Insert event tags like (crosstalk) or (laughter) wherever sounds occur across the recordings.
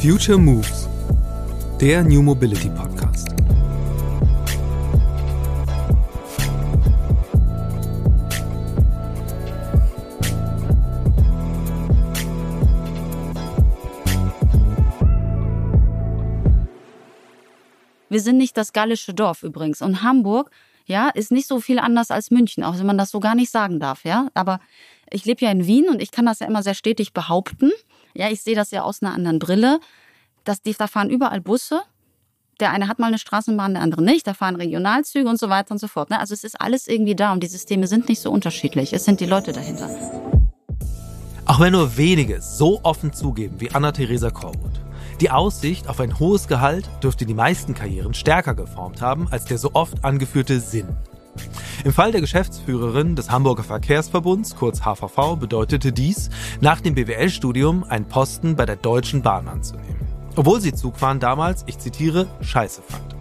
Future Moves, der New Mobility Podcast. Wir sind nicht das gallische Dorf übrigens. Und Hamburg, ja, ist nicht so viel anders als München, auch wenn man das so gar nicht sagen darf, ja. Aber ich lebe ja in Wien und ich kann das ja immer sehr stetig behaupten. Ja, ich sehe das ja aus einer anderen Brille. Dass die, da fahren überall Busse. Der eine hat mal eine Straßenbahn, der andere nicht. Da fahren Regionalzüge und so weiter und so fort. Ne? Also es ist alles irgendwie da und die Systeme sind nicht so unterschiedlich. Es sind die Leute dahinter. Auch wenn nur wenige so offen zugeben wie Anna-Theresa Corwood. Die Aussicht auf ein hohes Gehalt dürfte die meisten Karrieren stärker geformt haben als der so oft angeführte Sinn. Im Fall der Geschäftsführerin des Hamburger Verkehrsverbunds, kurz HVV, bedeutete dies, nach dem BWL-Studium einen Posten bei der Deutschen Bahn anzunehmen. Obwohl sie Zugfahren damals, ich zitiere, scheiße fand.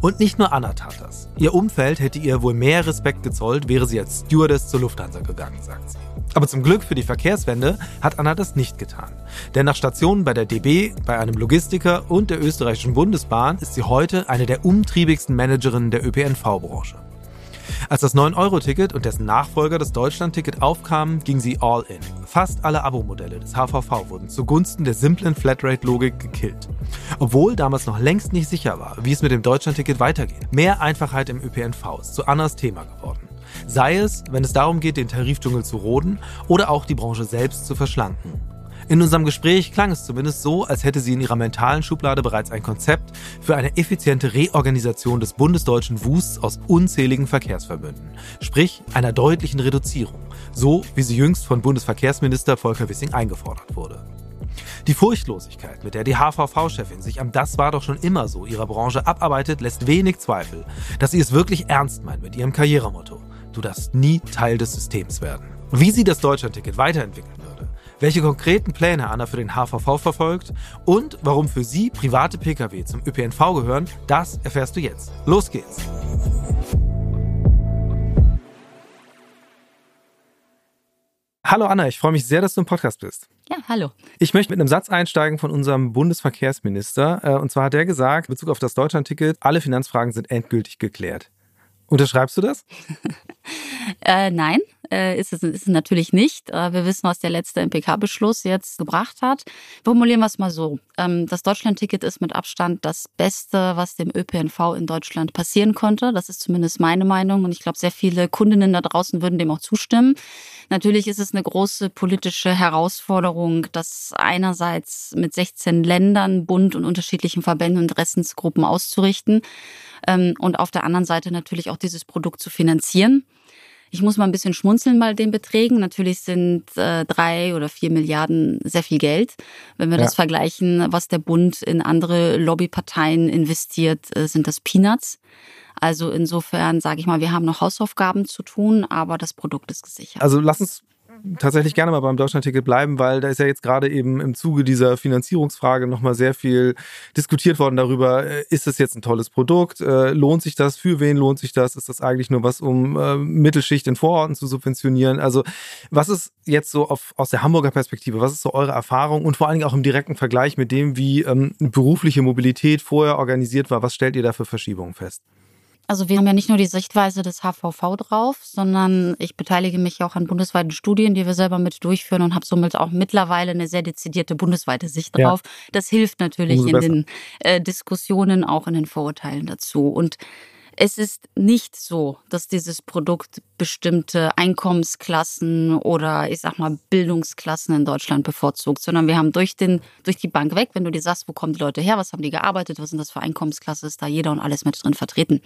Und nicht nur Anna tat das. Ihr Umfeld hätte ihr wohl mehr Respekt gezollt, wäre sie als Stewardess zur Lufthansa gegangen, sagt sie. Aber zum Glück für die Verkehrswende hat Anna das nicht getan. Denn nach Stationen bei der DB, bei einem Logistiker und der österreichischen Bundesbahn ist sie heute eine der umtriebigsten Managerinnen der ÖPNV-Branche. Als das 9-Euro-Ticket und dessen Nachfolger das Deutschland-Ticket aufkamen, ging sie all in. Fast alle Abo-Modelle des HVV wurden zugunsten der simplen Flatrate-Logik gekillt. Obwohl damals noch längst nicht sicher war, wie es mit dem Deutschland-Ticket weitergeht. Mehr Einfachheit im ÖPNV ist zu Annas Thema geworden. Sei es, wenn es darum geht, den Tarifdschungel zu roden oder auch die Branche selbst zu verschlanken. In unserem Gespräch klang es zumindest so, als hätte sie in ihrer mentalen Schublade bereits ein Konzept für eine effiziente Reorganisation des bundesdeutschen Wusts aus unzähligen Verkehrsverbünden, sprich einer deutlichen Reduzierung, so wie sie jüngst von Bundesverkehrsminister Volker Wissing eingefordert wurde. Die Furchtlosigkeit, mit der die HVV-Chefin sich am Das war doch schon immer so ihrer Branche abarbeitet, lässt wenig Zweifel, dass sie es wirklich ernst meint mit ihrem Karrieremotto. Du darfst nie Teil des Systems werden. Wie sie das Deutschlandticket weiterentwickeln würde, welche konkreten Pläne Anna für den HVV verfolgt und warum für sie private Pkw zum ÖPNV gehören, das erfährst du jetzt. Los geht's! Hallo Anna, ich freue mich sehr, dass du im Podcast bist. Ja, hallo. Ich möchte mit einem Satz einsteigen von unserem Bundesverkehrsminister. Äh, und zwar hat er gesagt, in Bezug auf das Deutschlandticket, alle Finanzfragen sind endgültig geklärt. Unterschreibst du das? (laughs) äh, nein, äh, ist, es, ist es natürlich nicht. Äh, wir wissen, was der letzte MPK-Beschluss jetzt gebracht hat. Formulieren wir es mal so. Ähm, das Deutschland-Ticket ist mit Abstand das Beste, was dem ÖPNV in Deutschland passieren konnte. Das ist zumindest meine Meinung. Und ich glaube, sehr viele Kundinnen da draußen würden dem auch zustimmen. Natürlich ist es eine große politische Herausforderung, das einerseits mit 16 Ländern, Bund und unterschiedlichen Verbänden und Interessensgruppen auszurichten ähm, und auf der anderen Seite natürlich auch dieses Produkt zu finanzieren. Ich muss mal ein bisschen schmunzeln bei den Beträgen. Natürlich sind äh, drei oder vier Milliarden sehr viel Geld. Wenn wir ja. das vergleichen, was der Bund in andere Lobbyparteien investiert, äh, sind das Peanuts. Also insofern sage ich mal, wir haben noch Hausaufgaben zu tun, aber das Produkt ist gesichert. Also lass uns tatsächlich gerne mal beim Deutschlandticket bleiben, weil da ist ja jetzt gerade eben im Zuge dieser Finanzierungsfrage nochmal sehr viel diskutiert worden darüber, äh, ist es jetzt ein tolles Produkt, äh, lohnt sich das, für wen lohnt sich das, ist das eigentlich nur was, um äh, Mittelschicht in Vororten zu subventionieren? Also was ist jetzt so auf, aus der Hamburger Perspektive, was ist so eure Erfahrung und vor allen Dingen auch im direkten Vergleich mit dem, wie ähm, berufliche Mobilität vorher organisiert war, was stellt ihr da für Verschiebungen fest? Also wir haben ja nicht nur die Sichtweise des HVV drauf, sondern ich beteilige mich auch an bundesweiten Studien, die wir selber mit durchführen und habe somit auch mittlerweile eine sehr dezidierte bundesweite Sicht drauf. Ja. Das hilft natürlich in den äh, Diskussionen, auch in den Vorurteilen dazu. Und es ist nicht so, dass dieses Produkt bestimmte Einkommensklassen oder ich sag mal Bildungsklassen in Deutschland bevorzugt, sondern wir haben durch, den, durch die Bank weg, wenn du dir sagst, wo kommen die Leute her, was haben die gearbeitet, was sind das für Einkommensklasse, ist da jeder und alles mit drin vertreten.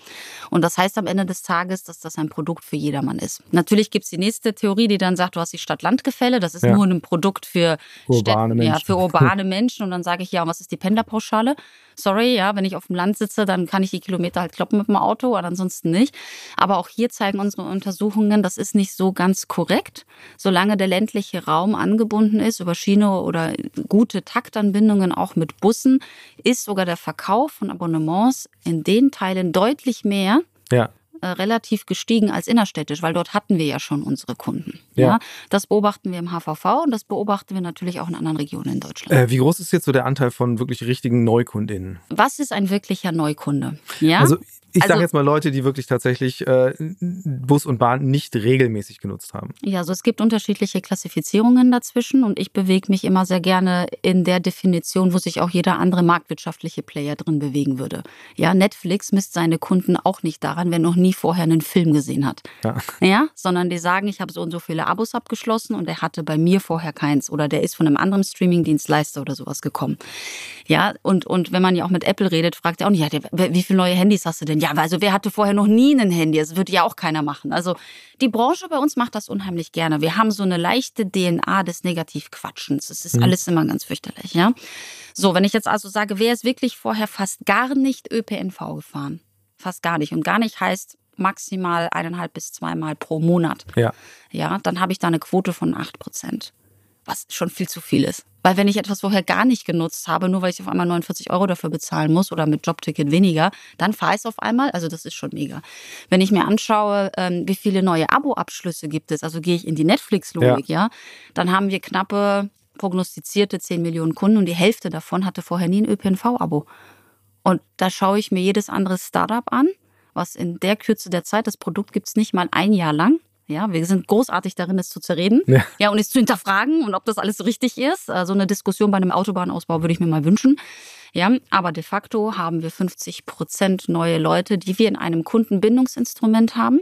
Und das heißt am Ende des Tages, dass das ein Produkt für jedermann ist. Natürlich gibt es die nächste Theorie, die dann sagt, du hast die Stadt-Land-Gefälle, das ist ja. nur ein Produkt für urbane, Menschen. Ja, für urbane Menschen. Und dann sage ich, ja, und was ist die Pendlerpauschale? Sorry, ja, wenn ich auf dem Land sitze, dann kann ich die Kilometer halt kloppen mit dem Auto, aber ansonsten nicht. Aber auch hier zeigen unsere Untersuchungen, das ist nicht so ganz korrekt. Solange der ländliche Raum angebunden ist über Schiene oder gute Taktanbindungen auch mit Bussen, ist sogar der Verkauf von Abonnements in den Teilen deutlich mehr ja äh, relativ gestiegen als innerstädtisch, weil dort hatten wir ja schon unsere Kunden. Ja. Ja. Das beobachten wir im HVV und das beobachten wir natürlich auch in anderen Regionen in Deutschland. Äh, wie groß ist jetzt so der Anteil von wirklich richtigen NeukundInnen? Was ist ein wirklicher Neukunde? Ja. Also ich Also- sage jetzt mal Leute, die wirklich tatsächlich äh, Bus und Bahn nicht regelmäßig genutzt haben. Ja, also es gibt unterschiedliche Klassifizierungen dazwischen und ich bewege mich immer sehr gerne in der Definition, wo sich auch jeder andere marktwirtschaftliche Player drin bewegen würde. Ja, Netflix misst seine Kunden auch nicht daran, wer noch nie vorher einen Film gesehen hat. Ja. Ja, sondern die sagen, ich habe so und so viele Abos abgeschlossen und der hatte bei mir vorher keins oder der ist von einem anderen Streamingdienstleister oder sowas gekommen. Ja, und, und wenn man ja auch mit Apple redet, fragt er auch nicht, ja, wie viele neue Handys hast du denn? Ja, also wer hatte vorher noch nie ein Handy? Das würde ja auch keiner machen. Also die Branche bei uns macht das unheimlich gerne. Wir haben so eine leichte DNA des Negativquatschens. Es ist alles immer ganz fürchterlich, ja. So, wenn ich jetzt also sage, wer ist wirklich vorher fast gar nicht ÖPNV gefahren? Fast gar nicht. Und gar nicht heißt maximal eineinhalb bis zweimal pro Monat. Ja. Ja, dann habe ich da eine Quote von 8 Prozent. Was schon viel zu viel ist. Weil wenn ich etwas vorher gar nicht genutzt habe, nur weil ich auf einmal 49 Euro dafür bezahlen muss oder mit Jobticket weniger, dann fahre ich es auf einmal. Also das ist schon mega. Wenn ich mir anschaue, ähm, wie viele neue Abo-Abschlüsse gibt es, also gehe ich in die Netflix-Logik, ja. dann haben wir knappe prognostizierte 10 Millionen Kunden und die Hälfte davon hatte vorher nie ein ÖPNV-Abo. Und da schaue ich mir jedes andere Startup an, was in der Kürze der Zeit, das Produkt gibt es nicht mal ein Jahr lang. Ja, wir sind großartig darin, es zu zerreden. Ja. Ja, und es zu hinterfragen und ob das alles so richtig ist. Äh, So eine Diskussion bei einem Autobahnausbau würde ich mir mal wünschen. Ja, aber de facto haben wir 50 Prozent neue Leute, die wir in einem Kundenbindungsinstrument haben.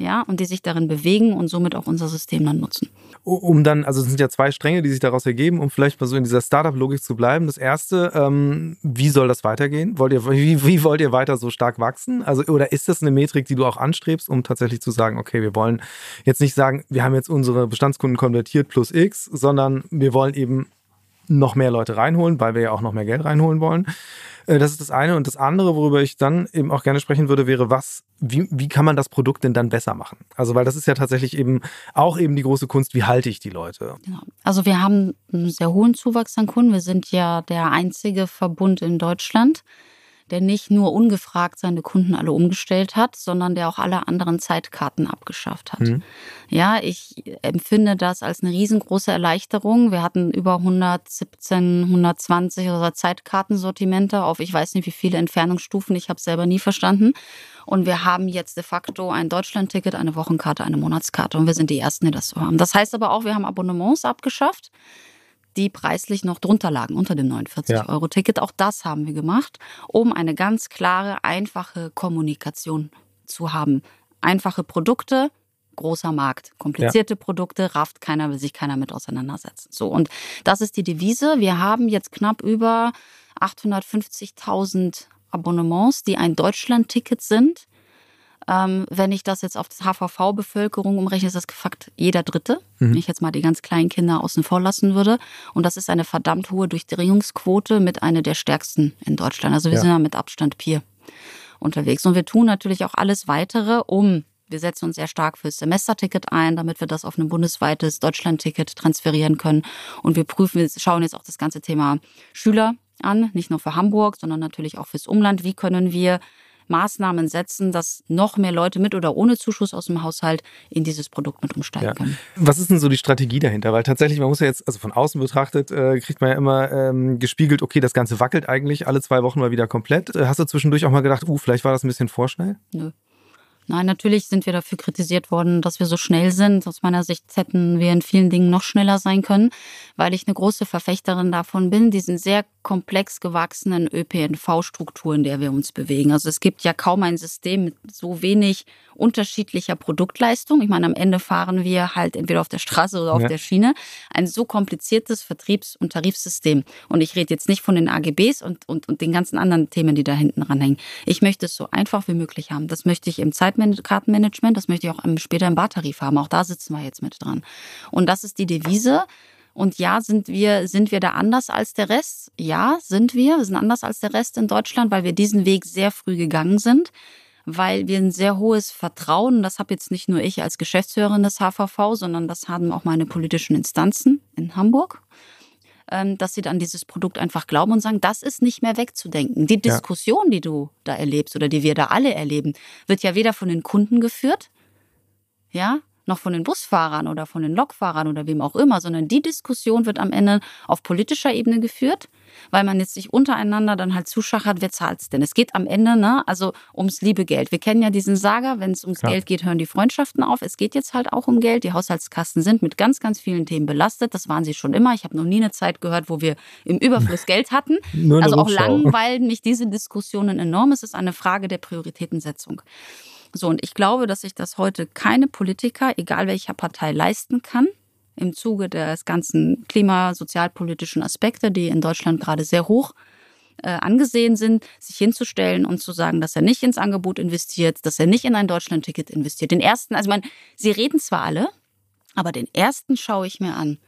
Ja, und die sich darin bewegen und somit auch unser System dann nutzen. Um dann, also es sind ja zwei Stränge, die sich daraus ergeben, um vielleicht mal so in dieser Startup-Logik zu bleiben. Das erste, ähm, wie soll das weitergehen? Wollt ihr, wie, wie wollt ihr weiter so stark wachsen? Also, oder ist das eine Metrik, die du auch anstrebst, um tatsächlich zu sagen, okay, wir wollen jetzt nicht sagen, wir haben jetzt unsere Bestandskunden konvertiert plus X, sondern wir wollen eben noch mehr Leute reinholen, weil wir ja auch noch mehr Geld reinholen wollen. Äh, Das ist das eine. Und das andere, worüber ich dann eben auch gerne sprechen würde, wäre, was, wie, wie kann man das Produkt denn dann besser machen? Also, weil das ist ja tatsächlich eben auch eben die große Kunst, wie halte ich die Leute? Genau. Also wir haben einen sehr hohen Zuwachs an Kunden. Wir sind ja der einzige Verbund in Deutschland, der nicht nur ungefragt seine Kunden alle umgestellt hat, sondern der auch alle anderen Zeitkarten abgeschafft hat. Mhm. Ja, ich empfinde das als eine riesengroße Erleichterung. Wir hatten über 117, 120 oder Zeitkartensortimente auf ich weiß nicht wie viele Entfernungsstufen. Ich habe es selber nie verstanden. Und wir haben jetzt de facto ein Deutschlandticket, eine Wochenkarte, eine Monatskarte. Und wir sind die Ersten, die das so haben. Das heißt aber auch, wir haben Abonnements abgeschafft, die preislich noch drunter lagen, unter dem 49-Euro-Ticket. Auch das haben wir gemacht, um eine ganz klare, einfache Kommunikation zu haben. Einfache Produkte, großer Markt. Komplizierte Produkte, rafft keiner, will sich keiner mit auseinandersetzen. So, und das ist die Devise. Wir haben jetzt knapp über 850.000 Abonnements, die ein Deutschland-Ticket sind. Ähm, wenn ich das jetzt auf das HVV-Bevölkerung umrechne, ist das gefackt jeder Dritte. Wenn ich jetzt mal die ganz kleinen Kinder außen vor lassen würde. Und das ist eine verdammt hohe Durchdringungsquote mit einer der stärksten in Deutschland. Also wir Ja. sind ja mit Abstand Peer unterwegs. Und wir tun natürlich auch alles weitere, um wir setzen uns sehr stark fürs Semesterticket ein, damit wir das auf ein bundesweites Deutschlandticket transferieren können. Und wir prüfen, wir schauen jetzt auch das ganze Thema Schüler an, nicht nur für Hamburg, sondern natürlich auch fürs Umland. Wie können wir Maßnahmen setzen, dass noch mehr Leute mit oder ohne Zuschuss aus dem Haushalt in dieses Produkt mit umsteigen Ja. können? Was ist denn so die Strategie dahinter? Weil tatsächlich, man muss ja jetzt, also von außen betrachtet, äh, kriegt man ja immer ähm, gespiegelt, okay, das Ganze wackelt eigentlich alle zwei Wochen mal wieder komplett. Äh, hast du zwischendurch auch mal gedacht, uh, vielleicht war das ein bisschen vorschnell? Nö. Nein, natürlich sind wir dafür kritisiert worden, dass wir so schnell sind. Aus meiner Sicht hätten wir in vielen Dingen noch schneller sein können, weil ich eine große Verfechterin davon bin, diesen sehr komplex gewachsenen ÖPNV-Struktur, in der wir uns bewegen. Also es gibt ja kaum ein System mit so wenig unterschiedlicher Produktleistung. Ich meine, am Ende fahren wir halt entweder auf der Straße oder auf Ja. der Schiene. Ein so kompliziertes Vertriebs- und Tarifsystem. Und ich rede jetzt nicht von den AGBs und, und, und den ganzen anderen Themen, die da hinten ranhängen. Ich möchte es so einfach wie möglich haben. Das möchte ich im Zeitkartenmanagement, das möchte ich auch später im Bartarif haben. Auch da sitzen wir jetzt mit dran. Und das ist die Devise. Und ja, sind wir, sind wir da anders als der Rest? Ja, sind wir. Wir sind anders als der Rest in Deutschland, weil wir diesen Weg sehr früh gegangen sind weil wir ein sehr hohes Vertrauen, das habe jetzt nicht nur ich als Geschäftsführerin des HVV, sondern das haben auch meine politischen Instanzen in Hamburg, dass sie dann dieses Produkt einfach glauben und sagen, das ist nicht mehr wegzudenken. Die Diskussion, ja. die du da erlebst oder die wir da alle erleben, wird ja weder von den Kunden geführt, ja, noch von den Busfahrern oder von den Lokfahrern oder wem auch immer, sondern die Diskussion wird am Ende auf politischer Ebene geführt, weil man jetzt sich untereinander dann halt zuschachert, wer zahlt's denn? Es geht am Ende, ne, also ums liebe Geld. Wir kennen ja diesen Saga, wenn es ums ja. Geld geht, hören die Freundschaften auf. Es geht jetzt halt auch um Geld. Die Haushaltskassen sind mit ganz, ganz vielen Themen belastet. Das waren sie schon immer. Ich habe noch nie eine Zeit gehört, wo wir im Überfluss (laughs) Geld hatten. also auch langweilen mich diese Diskussionen enorm. Es ist eine Frage der Prioritätensetzung. So, und ich glaube, dass sich das heute keine Politiker, egal welcher Partei, leisten kann, im Zuge des ganzen klimasozialpolitischen Aspekte, die in Deutschland gerade sehr hoch äh, angesehen sind, sich hinzustellen und zu sagen, dass er nicht ins Angebot investiert, dass er nicht in ein Deutschlandticket investiert. Den ersten, also man, sie reden zwar alle, aber den ersten schaue ich mir an.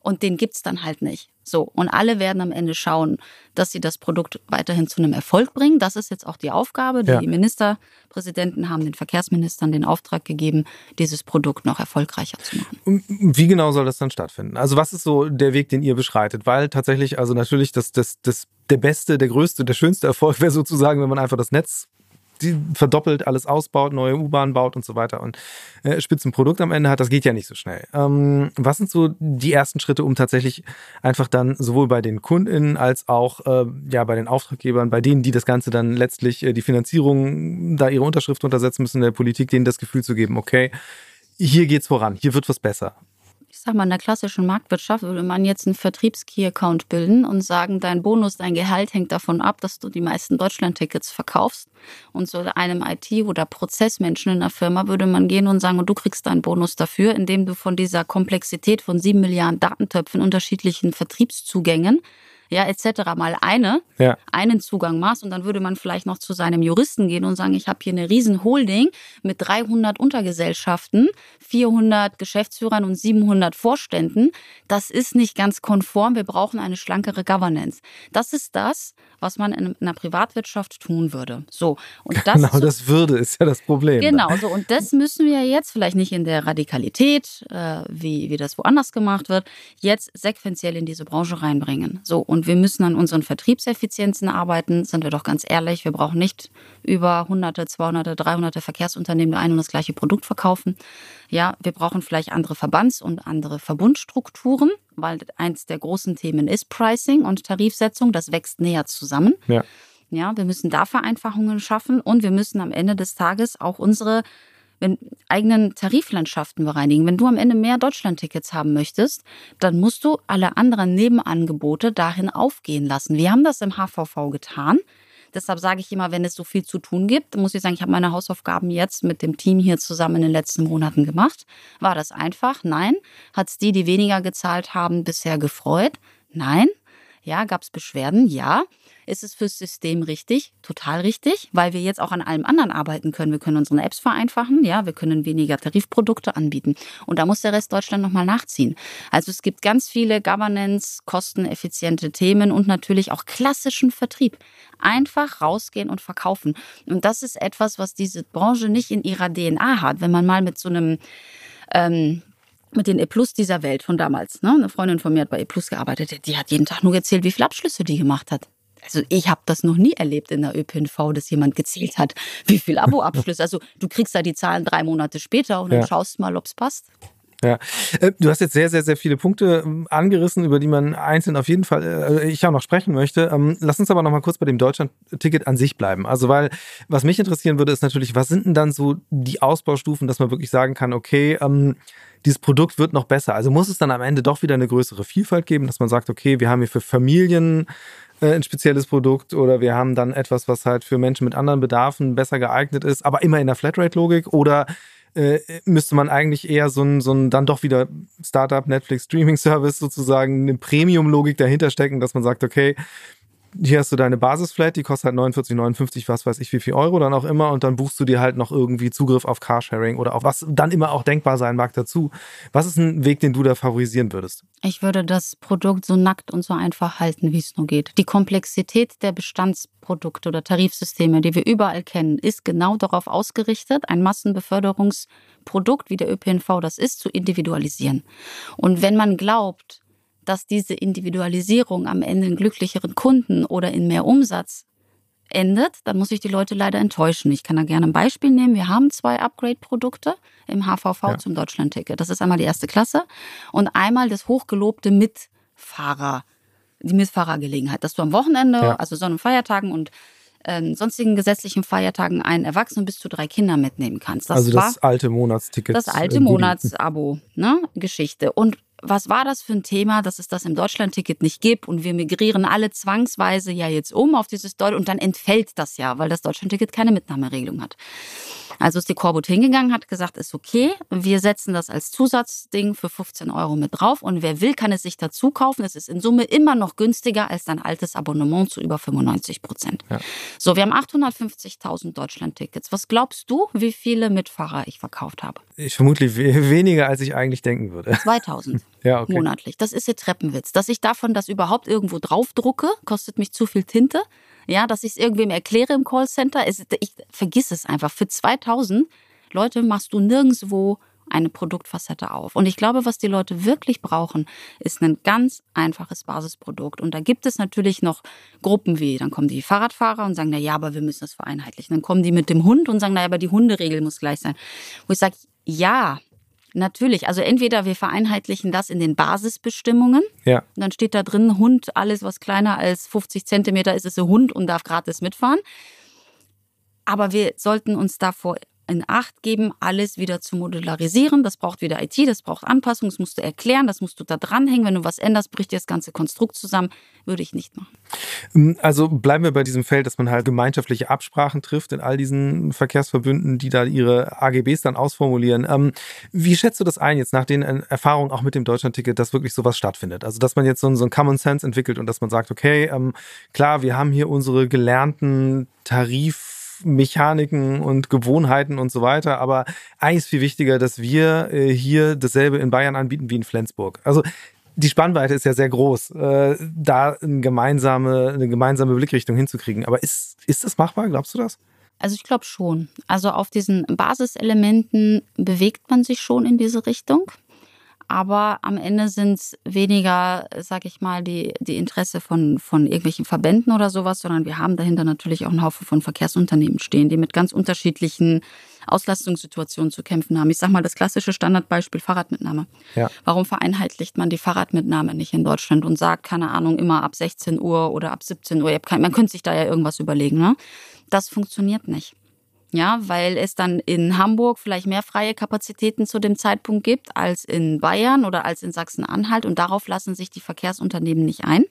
Und den gibt's dann halt nicht. So, und alle werden am Ende schauen, dass sie das Produkt weiterhin zu einem Erfolg bringen. Das ist jetzt auch die Aufgabe. Die ja. Ministerpräsidenten haben den Verkehrsministern den Auftrag gegeben, dieses Produkt noch erfolgreicher zu machen. Wie genau soll das dann stattfinden? Also was ist so der Weg, den ihr beschreitet? Weil tatsächlich, also natürlich das, das, das, der beste, der größte, der schönste Erfolg wäre sozusagen, wenn man einfach das Netz die verdoppelt, alles ausbaut, neue U-Bahnen baut und so weiter und äh, Spitzenprodukt am Ende hat, das geht ja nicht so schnell. Ähm, was sind so die ersten Schritte, um tatsächlich einfach dann sowohl bei den KundInnen als auch äh, ja bei den Auftraggebern, bei denen, die das Ganze dann letztlich äh, die Finanzierung, da ihre Unterschrift untersetzen müssen in der Politik, denen das Gefühl zu geben, okay, hier geht's voran, hier wird was besser ich sag mal, in der klassischen Marktwirtschaft würde man jetzt einen Vertriebskey-Account bilden und sagen, dein Bonus, dein Gehalt hängt davon ab, dass du die meisten Deutschland-Tickets verkaufst. Und so einem IT- oder Prozessmenschen in der Firma würde man gehen und sagen, und du kriegst deinen Bonus dafür, indem du von dieser Komplexität von sieben Milliarden Datentöpfen, unterschiedlichen Vertriebszugängen ja, etc. mal eine, ja. einen Zugang machst und dann würde man vielleicht noch zu seinem Juristen gehen und sagen, ich habe hier eine riesen Holding mit 300 Untergesellschaften, 400 Geschäftsführern und 700 Vorständen. Das ist nicht ganz konform, wir brauchen eine schlankere Governance. Das ist das, was man in einer Privatwirtschaft tun würde. So, und das genau, das würde ist ja das Problem. Genau, so und das müssen wir jetzt vielleicht nicht in der Radikalität, äh, wie, wie das woanders gemacht wird, jetzt sequenziell in diese Branche reinbringen. So, und wir müssen an unseren Vertriebseffizienzen arbeiten, sind wir doch ganz ehrlich. Wir brauchen nicht über hunderte, 200, 300 Verkehrsunternehmen, die ein und das gleiche Produkt verkaufen. Ja, wir brauchen vielleicht andere Verbands- und andere Verbundstrukturen, weil eins der großen Themen ist Pricing und Tarifsetzung. Das wächst näher zusammen. Ja. Ja, wir müssen da Vereinfachungen schaffen und wir müssen am Ende des Tages auch unsere wenn eigenen Tariflandschaften bereinigen. Wenn du am Ende mehr Deutschlandtickets haben möchtest, dann musst du alle anderen Nebenangebote dahin aufgehen lassen. Wir haben das im HVV getan. Deshalb sage ich immer, wenn es so viel zu tun gibt, muss ich sagen, ich habe meine Hausaufgaben jetzt mit dem Team hier zusammen in den letzten Monaten gemacht. War das einfach? Nein. Hat es die, die weniger gezahlt haben, bisher gefreut? Nein. Ja, gab es Beschwerden? Ja. Ist es fürs System richtig? Total richtig, weil wir jetzt auch an allem anderen arbeiten können. Wir können unsere Apps vereinfachen, ja, wir können weniger Tarifprodukte anbieten. Und da muss der Rest Deutschland nochmal nachziehen. Also es gibt ganz viele Governance, kosteneffiziente Themen und natürlich auch klassischen Vertrieb. Einfach rausgehen und verkaufen. Und das ist etwas, was diese Branche nicht in ihrer DNA hat. Wenn man mal mit so einem ähm, mit den E-Plus dieser Welt von damals. Ne? Eine Freundin von mir hat bei E-Plus gearbeitet, die hat jeden Tag nur erzählt, wie viele Abschlüsse die gemacht hat. Also ich habe das noch nie erlebt in der ÖPNV, dass jemand gezählt hat, wie viel Abo-Abschlüsse. Also du kriegst da die Zahlen drei Monate später und dann ja. schaust mal, ob es passt. Ja, äh, du hast jetzt sehr, sehr, sehr viele Punkte ähm, angerissen, über die man einzeln auf jeden Fall, äh, ich auch noch sprechen möchte. Ähm, lass uns aber noch mal kurz bei dem Deutschland-Ticket an sich bleiben. Also, weil, was mich interessieren würde, ist natürlich, was sind denn dann so die Ausbaustufen, dass man wirklich sagen kann, okay, ähm, dieses Produkt wird noch besser. Also muss es dann am Ende doch wieder eine größere Vielfalt geben, dass man sagt, okay, wir haben hier für Familien äh, ein spezielles Produkt oder wir haben dann etwas, was halt für Menschen mit anderen Bedarfen besser geeignet ist, aber immer in der Flatrate-Logik oder äh, müsste man eigentlich eher so ein, so ein dann doch wieder Startup, Netflix, Streaming-Service sozusagen, eine Premium-Logik dahinter stecken, dass man sagt, okay, hier hast du deine Basisflat, die kostet halt 49, 59, was weiß ich, wie viel Euro dann auch immer und dann buchst du dir halt noch irgendwie Zugriff auf Carsharing oder auf was dann immer auch denkbar sein mag dazu. Was ist ein Weg, den du da favorisieren würdest? Ich würde das Produkt so nackt und so einfach halten, wie es nur geht. Die Komplexität der Bestandsprodukte oder Tarifsysteme, die wir überall kennen, ist genau darauf ausgerichtet, ein Massenbeförderungsprodukt, wie der ÖPNV das ist, zu individualisieren. Und wenn man glaubt, dass diese Individualisierung am Ende in glücklicheren Kunden oder in mehr Umsatz endet, dann muss ich die Leute leider enttäuschen. Ich kann da gerne ein Beispiel nehmen. Wir haben zwei Upgrade-Produkte im HVV ja. zum Deutschland-Ticket. Das ist einmal die erste Klasse und einmal das hochgelobte Mitfahrer, die Mitfahrergelegenheit, dass du am Wochenende, ja. also Sonn- und Feiertagen und äh, sonstigen gesetzlichen Feiertagen einen Erwachsenen bis zu drei Kinder mitnehmen kannst. Das also das alte Monatsticket. Das alte Monatsabo, ne? Geschichte. Und was war das für ein Thema, dass es das im Deutschlandticket nicht gibt und wir migrieren alle zwangsweise ja jetzt um auf dieses Deutsch und dann entfällt das ja, weil das Deutschlandticket keine Mitnahmeregelung hat. Also ist die Corbut hingegangen, hat gesagt, ist okay, wir setzen das als Zusatzding für 15 Euro mit drauf und wer will, kann es sich dazu kaufen. Es ist in Summe immer noch günstiger als dein altes Abonnement zu über 95 Prozent. Ja. So, wir haben 850.000 Deutschland-Tickets. Was glaubst du, wie viele Mitfahrer ich verkauft habe? Ich vermutlich weniger, als ich eigentlich denken würde. (laughs) 2000 ja, okay. monatlich. Das ist der Treppenwitz. Dass ich davon das überhaupt irgendwo draufdrucke, kostet mich zu viel Tinte ja, dass ich es irgendwem erkläre im Callcenter. Ich vergiss es einfach. Für 2000 Leute machst du nirgendwo eine Produktfacette auf. Und ich glaube, was die Leute wirklich brauchen, ist ein ganz einfaches Basisprodukt. Und da gibt es natürlich noch Gruppen wie, dann kommen die Fahrradfahrer und sagen, na ja, aber wir müssen das vereinheitlichen. Dann kommen die mit dem Hund und sagen, na ja, aber die Hunderegel muss gleich sein. Wo ich sage, ja, Natürlich. Also entweder wir vereinheitlichen das in den Basisbestimmungen. Ja. Und dann steht da drin, Hund, alles was kleiner als 50 Zentimeter ist, ist ein Hund und darf gratis mitfahren. Aber wir sollten uns davor in Acht geben, alles wieder zu modularisieren. Das braucht wieder IT, das braucht Anpassung, das musst du erklären, das musst du da dranhängen. Wenn du was änderst, bricht dir das ganze Konstrukt zusammen. Würde ich nicht machen. Ähm, also bleiben wir bei diesem Feld, dass man halt gemeinschaftliche Absprachen trifft in all diesen Verkehrsverbünden, die da ihre AGBs dann ausformulieren. Ähm, wie schätzt du das ein jetzt nach den Erfahrungen auch mit dem Deutschlandticket, dass wirklich sowas stattfindet? Also dass man jetzt so ein, so ein Common Sense entwickelt und dass man sagt, okay, ähm, klar, wir haben hier unsere gelernten Tarif Mechaniken und Gewohnheiten und so weiter. Aber eigentlich ist viel wichtiger, dass wir äh, hier dasselbe in Bayern anbieten wie in Flensburg. Also die Spannweite ist ja sehr groß, äh, da eine gemeinsame, eine gemeinsame Blickrichtung hinzukriegen. Aber ist, ist das machbar? Glaubst du das? Also ich glaube schon. Also auf diesen Basiselementen bewegt man sich schon in diese Richtung aber am Ende sind es weniger, sag ich mal, die, die Interesse von, von irgendwelchen Verbänden oder sowas, sondern wir haben dahinter natürlich auch einen Haufen von Verkehrsunternehmen stehen, die mit ganz unterschiedlichen Auslastungssituationen zu kämpfen haben. Ich sag mal das klassische Standardbeispiel Fahrradmitnahme. Ja. Warum vereinheitlicht man die Fahrradmitnahme nicht in Deutschland und sagt, keine Ahnung, immer ab 16 Uhr oder ab 17 Uhr? man könnte sich da ja irgendwas überlegen. Ne? Das funktioniert nicht ja, weil es dann in Hamburg vielleicht mehr freie Kapazitäten zu dem Zeitpunkt gibt als in Bayern oder als in Sachsen-Anhalt und darauf lassen sich die Verkehrsunternehmen nicht ein.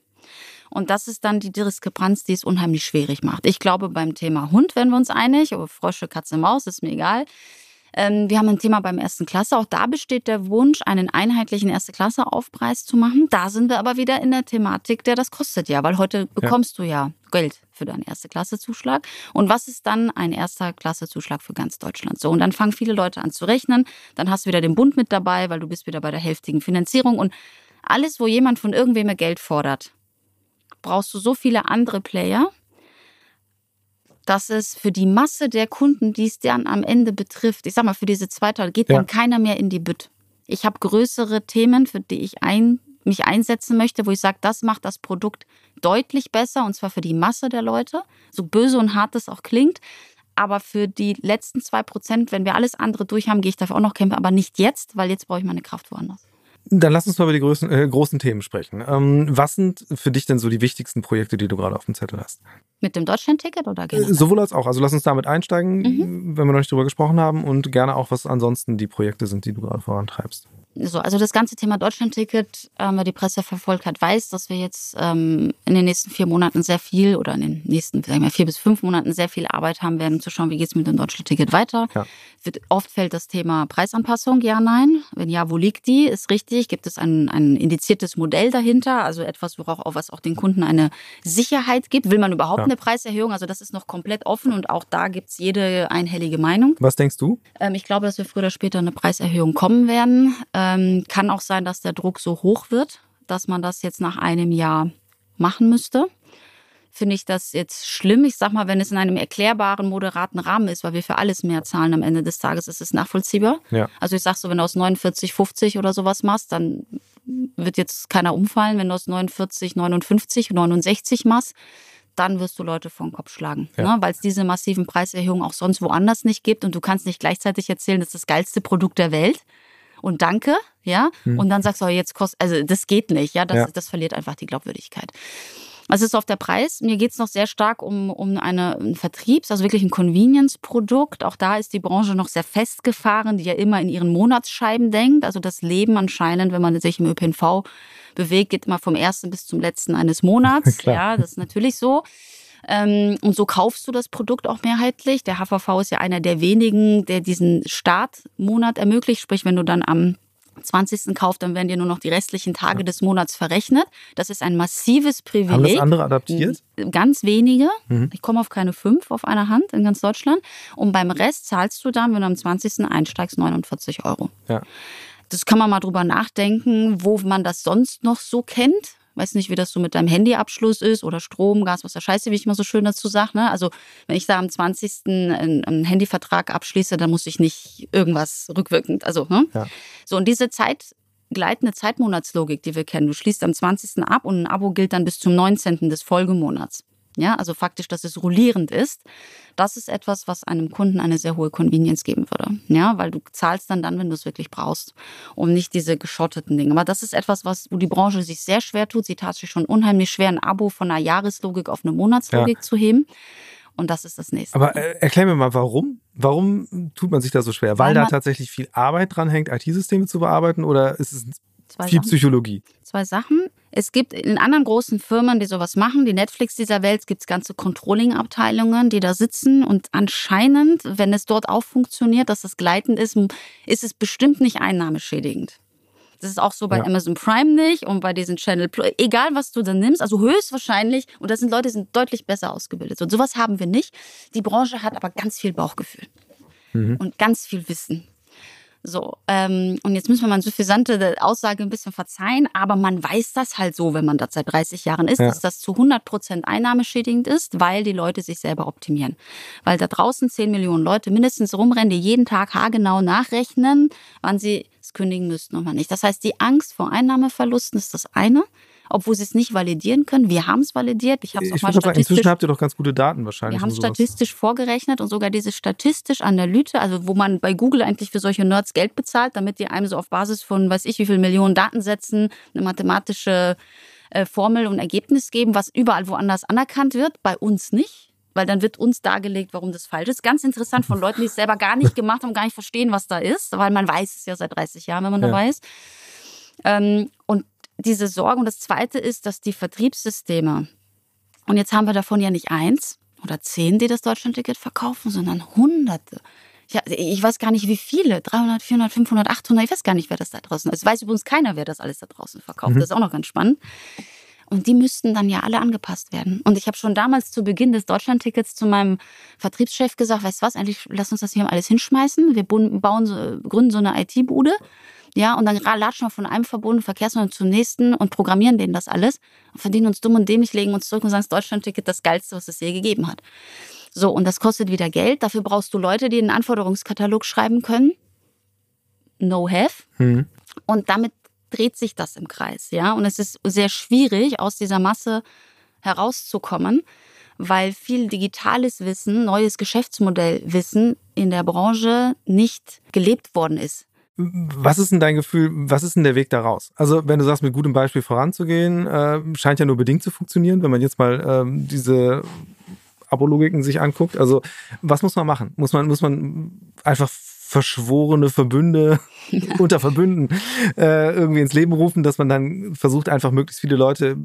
Und das ist dann die Diskrepanz, die es unheimlich schwierig macht. Ich glaube, beim Thema Hund werden wir uns einig, aber Frösche, Katze, Maus ist mir egal. Ähm, wir haben ein Thema beim ersten Klasse. Auch da besteht der Wunsch, einen einheitlichen erste Klasse Aufpreis zu machen. Da sind wir aber wieder in der Thematik, der das kostet ja, weil heute bekommst ja. du ja Geld für deinen erste Klasse Zuschlag. Und was ist dann ein erster Klasse Zuschlag für ganz Deutschland? So und dann fangen viele Leute an zu rechnen. Dann hast du wieder den Bund mit dabei, weil du bist wieder bei der hälftigen Finanzierung und alles, wo jemand von irgendwem Geld fordert, brauchst du so viele andere Player, dass es für die Masse der Kunden, die es dann am Ende betrifft, ich sag mal, für diese zweite geht ja. dann keiner mehr in die Bütt. Ich habe größere Themen, für die ich ein, mich einsetzen möchte, wo ich sage, das macht das Produkt deutlich besser und zwar für die Masse der Leute, so böse und hart das auch klingt. Aber für die letzten zwei Prozent, wenn wir alles andere durch haben, gehe ich dafür auch noch kämpfen, aber nicht jetzt, weil jetzt brauche ich meine Kraft woanders. Dann lass uns mal über die größten, äh, großen Themen sprechen. Ähm, was sind für dich denn so die wichtigsten Projekte, die du gerade auf dem Zettel hast? Mit dem Deutschland-Ticket oder generell? Äh, sowohl als auch. Also lass uns damit einsteigen, mhm. wenn wir noch nicht drüber gesprochen haben und gerne auch, was ansonsten die Projekte sind, die du gerade vorantreibst so, also das ganze Thema Deutschland-Ticket, ähm, wer die Presse verfolgt hat, weiß, dass wir jetzt ähm, in den nächsten vier Monaten sehr viel oder in den nächsten, sagen wir vier bis fünf Monaten sehr viel Arbeit haben werden, um zu schauen, wie geht es mit dem Deutschland-Ticket weiter. Ja. Wird, oft fällt das Thema Preisanpassung, ja, nein. Wenn ja, wo liegt die? Ist richtig. Gibt es ein, ein indiziertes Modell dahinter? Also etwas, worauf auch was auch den Kunden eine Sicherheit gibt? Will man überhaupt ja. eine Preiserhöhung? Also das ist noch komplett offen und auch da gibt es jede einhellige Meinung. Was denkst du? Ähm, ich glaube, dass wir früher oder später eine Preiserhöhung kommen werden. Ähm, kann auch sein, dass der Druck so hoch wird, dass man das jetzt nach einem Jahr machen müsste. Finde ich das jetzt schlimm? Ich sag mal, wenn es in einem erklärbaren, moderaten Rahmen ist, weil wir für alles mehr zahlen am Ende des Tages, ist es nachvollziehbar. Ja. Also ich sag so, wenn du aus 49, 50 oder sowas machst, dann wird jetzt keiner umfallen, wenn du aus 49, 59, 69 machst dann wirst du Leute vor den Kopf schlagen. Ja. Ne? Weil es diese massiven Preiserhöhungen auch sonst woanders nicht gibt und du kannst nicht gleichzeitig erzählen, das ist das geilste Produkt der Welt und danke, ja, hm. und dann sagst du, jetzt kostet, also das geht nicht, ja, das, ja. das verliert einfach die Glaubwürdigkeit. Was ist auf der Preis? Mir geht es noch sehr stark um, um eine, ein Vertriebs-, also wirklich ein Convenience-Produkt. Auch da ist die Branche noch sehr festgefahren, die ja immer in ihren Monatsscheiben denkt. Also das Leben anscheinend, wenn man sich im ÖPNV bewegt, geht immer vom ersten bis zum letzten eines Monats. (laughs) ja, das ist natürlich so. Ähm, und so kaufst du das Produkt auch mehrheitlich. Der HVV ist ja einer der wenigen, der diesen Startmonat ermöglicht. Sprich, wenn du dann am 20. kauft, dann werden dir nur noch die restlichen Tage des Monats verrechnet. Das ist ein massives Privileg. Haben das andere adaptiert? Ganz wenige. Mhm. Ich komme auf keine fünf auf einer Hand in ganz Deutschland. Und beim Rest zahlst du dann, wenn du am 20. einsteigst, 49 Euro. Ja. Das kann man mal drüber nachdenken, wo man das sonst noch so kennt. Weiß nicht, wie das so mit deinem Handyabschluss ist oder Strom, Gas, was der Scheiße, wie ich mal so schön dazu sage. Ne? Also wenn ich da am 20. einen, einen Handyvertrag abschließe, dann muss ich nicht irgendwas rückwirkend. Also, ne? ja. So, und diese Zeit, gleitende Zeitmonatslogik, die wir kennen. Du schließt am 20. ab und ein Abo gilt dann bis zum 19. des Folgemonats. Ja, also faktisch, dass es rollierend ist. Das ist etwas, was einem Kunden eine sehr hohe Convenience geben würde. Ja, weil du zahlst dann dann, wenn du es wirklich brauchst und nicht diese geschotteten Dinge. Aber das ist etwas, was, wo die Branche sich sehr schwer tut. Sie tat sich schon unheimlich schwer, ein Abo von einer Jahreslogik auf eine Monatslogik ja. zu heben. Und das ist das nächste. Aber äh, erklär mir mal, warum? Warum tut man sich da so schwer? Weil, weil da tatsächlich viel Arbeit dran hängt, IT-Systeme zu bearbeiten oder ist es viel Sachen. Psychologie? Zwei Sachen. Es gibt in anderen großen Firmen, die sowas machen, die Netflix dieser Welt, gibt es ganze Controlling-Abteilungen, die da sitzen. Und anscheinend, wenn es dort auch funktioniert, dass das gleitend ist, ist es bestimmt nicht einnahmeschädigend. Das ist auch so bei ja. Amazon Prime nicht und bei diesen Channel Plus. Egal, was du dann nimmst, also höchstwahrscheinlich, und das sind Leute, die sind deutlich besser ausgebildet. Und sowas haben wir nicht. Die Branche hat aber ganz viel Bauchgefühl mhm. und ganz viel Wissen. So, ähm, und jetzt müssen wir mal eine suffisante Aussage ein bisschen verzeihen, aber man weiß das halt so, wenn man das seit 30 Jahren ist, ja. dass das zu 100 Prozent einnahmeschädigend ist, weil die Leute sich selber optimieren. Weil da draußen 10 Millionen Leute mindestens rumrennen, die jeden Tag haargenau nachrechnen, wann sie es kündigen müssten und wann nicht. Das heißt, die Angst vor Einnahmeverlusten ist das eine obwohl sie es nicht validieren können. Wir haben es validiert. Ich habe es auch mal statistisch. Inzwischen habt ihr doch ganz gute Daten wahrscheinlich. Wir haben es statistisch vorgerechnet und sogar diese statistisch Analyse, also wo man bei Google eigentlich für solche Nerds Geld bezahlt, damit die einem so auf Basis von, weiß ich, wie viel Millionen Datensätzen eine mathematische äh, Formel und Ergebnis geben, was überall woanders anerkannt wird, bei uns nicht weil dann wird uns dargelegt, warum das falsch ist. Ganz interessant von Leuten, die es selber gar nicht gemacht haben, gar nicht verstehen, was da ist, weil man weiß es ja seit 30 Jahren, wenn man ja. dabei ist. Ähm, und diese Sorge. Und das Zweite ist, dass die Vertriebssysteme, und jetzt haben wir davon ja nicht eins oder zehn, die das Deutschlandticket verkaufen, sondern Hunderte. Ja, ich weiß gar nicht, wie viele. 300, 400, 500, 800. Ich weiß gar nicht, wer das da draußen ist. Es weiß übrigens keiner, wer das alles da draußen verkauft. Mhm. Das ist auch noch ganz spannend. Und die müssten dann ja alle angepasst werden. Und ich habe schon damals zu Beginn des Deutschlandtickets zu meinem Vertriebschef gesagt, weißt du was, eigentlich lass uns das hier alles hinschmeißen. Wir bauen gründen so eine IT-Bude ja, und dann latschen wir von einem verbundenen Verkehrsmittel zum nächsten und programmieren denen das alles und verdienen uns dumm und dämlich, legen uns zurück und sagen, das Deutschland-Ticket das geilste, was es je gegeben hat. So, und das kostet wieder Geld. Dafür brauchst du Leute, die einen Anforderungskatalog schreiben können. No have. Mhm. Und damit dreht sich das im Kreis, ja. Und es ist sehr schwierig, aus dieser Masse herauszukommen, weil viel digitales Wissen, neues Geschäftsmodellwissen in der Branche nicht gelebt worden ist. Was ist denn dein Gefühl, was ist denn der Weg daraus? Also, wenn du sagst, mit gutem Beispiel voranzugehen, äh, scheint ja nur bedingt zu funktionieren, wenn man jetzt mal ähm, diese Abologiken sich anguckt. Also, was muss man machen? Muss man, muss man einfach verschworene Verbünde (laughs) unter Verbünden äh, irgendwie ins Leben rufen, dass man dann versucht, einfach möglichst viele Leute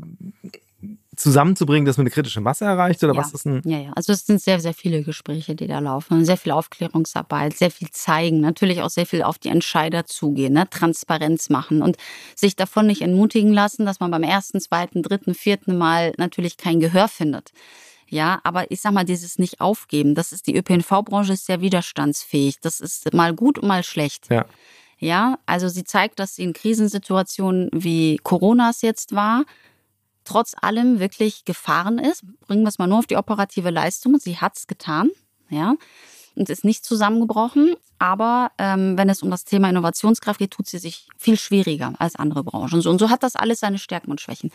zusammenzubringen, dass man eine kritische Masse erreicht? Oder ja. was ist ein. Ja, ja. Also es sind sehr, sehr viele Gespräche, die da laufen. Sehr viel Aufklärungsarbeit, sehr viel zeigen, natürlich auch sehr viel auf die Entscheider zugehen, ne? Transparenz machen und sich davon nicht entmutigen lassen, dass man beim ersten, zweiten, dritten, vierten Mal natürlich kein Gehör findet. Ja, aber ich sag mal, dieses nicht aufgeben, das ist die ÖPNV-Branche ist sehr widerstandsfähig. Das ist mal gut und mal schlecht. Ja. Ja, also sie zeigt, dass sie in Krisensituationen wie Coronas jetzt war, trotz allem wirklich gefahren ist. Bringen wir es mal nur auf die operative Leistung. Sie hat es getan. Ja. und ist nicht zusammengebrochen. Aber ähm, wenn es um das Thema Innovationskraft geht, tut sie sich viel schwieriger als andere Branchen. So, und so hat das alles seine Stärken und Schwächen.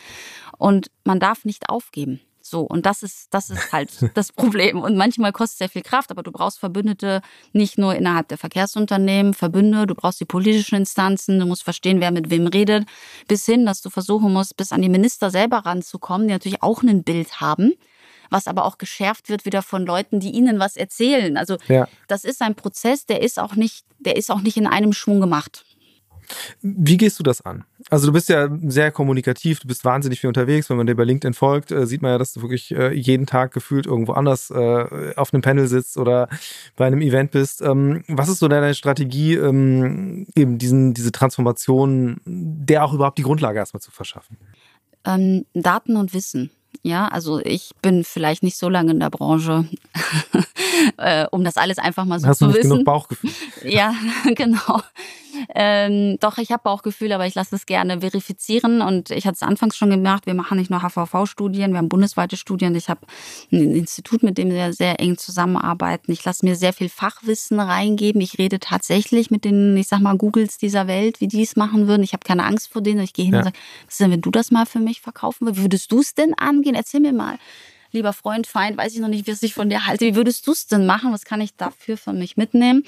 Und man darf nicht aufgeben. So, und das ist, das ist halt (laughs) das Problem. Und manchmal kostet es sehr viel Kraft, aber du brauchst Verbündete nicht nur innerhalb der Verkehrsunternehmen, Verbünde, du brauchst die politischen Instanzen, du musst verstehen, wer mit wem redet, bis hin, dass du versuchen musst, bis an die Minister selber ranzukommen, die natürlich auch ein Bild haben was aber auch geschärft wird wieder von Leuten, die ihnen was erzählen. Also ja. das ist ein Prozess, der ist auch nicht, der ist auch nicht in einem Schwung gemacht. Wie gehst du das an? Also du bist ja sehr kommunikativ, du bist wahnsinnig viel unterwegs. Wenn man dir bei LinkedIn folgt, äh, sieht man ja, dass du wirklich äh, jeden Tag gefühlt irgendwo anders äh, auf einem Panel sitzt oder bei einem Event bist. Ähm, was ist so deine Strategie, ähm, eben diesen, diese Transformation, der auch überhaupt die Grundlage erstmal zu verschaffen? Ähm, Daten und Wissen. Ja, also ich bin vielleicht nicht so lange in der Branche, (laughs) äh, um das alles einfach mal so Hast zu du nicht wissen. genug Bauchgefühl? (laughs) Ja, (laughs) genau. Ähm, doch, ich habe Bauchgefühl, aber ich lasse es gerne verifizieren. Und ich hatte es anfangs schon gemacht, wir machen nicht nur HVV-Studien, wir haben bundesweite Studien. Ich habe ein Institut, mit dem wir sehr eng zusammenarbeiten. Ich lasse mir sehr viel Fachwissen reingeben. Ich rede tatsächlich mit den, ich sag mal, Googles dieser Welt, wie die es machen würden. Ich habe keine Angst vor denen. Ich gehe hin ja. und sage, was ist denn, wenn du das mal für mich verkaufen würdest? Wie würdest du es denn angehen? Erzähl mir mal lieber Freund, Feind, weiß ich noch nicht, wie ich von dir halte. Wie würdest du es denn machen? Was kann ich dafür für mich mitnehmen?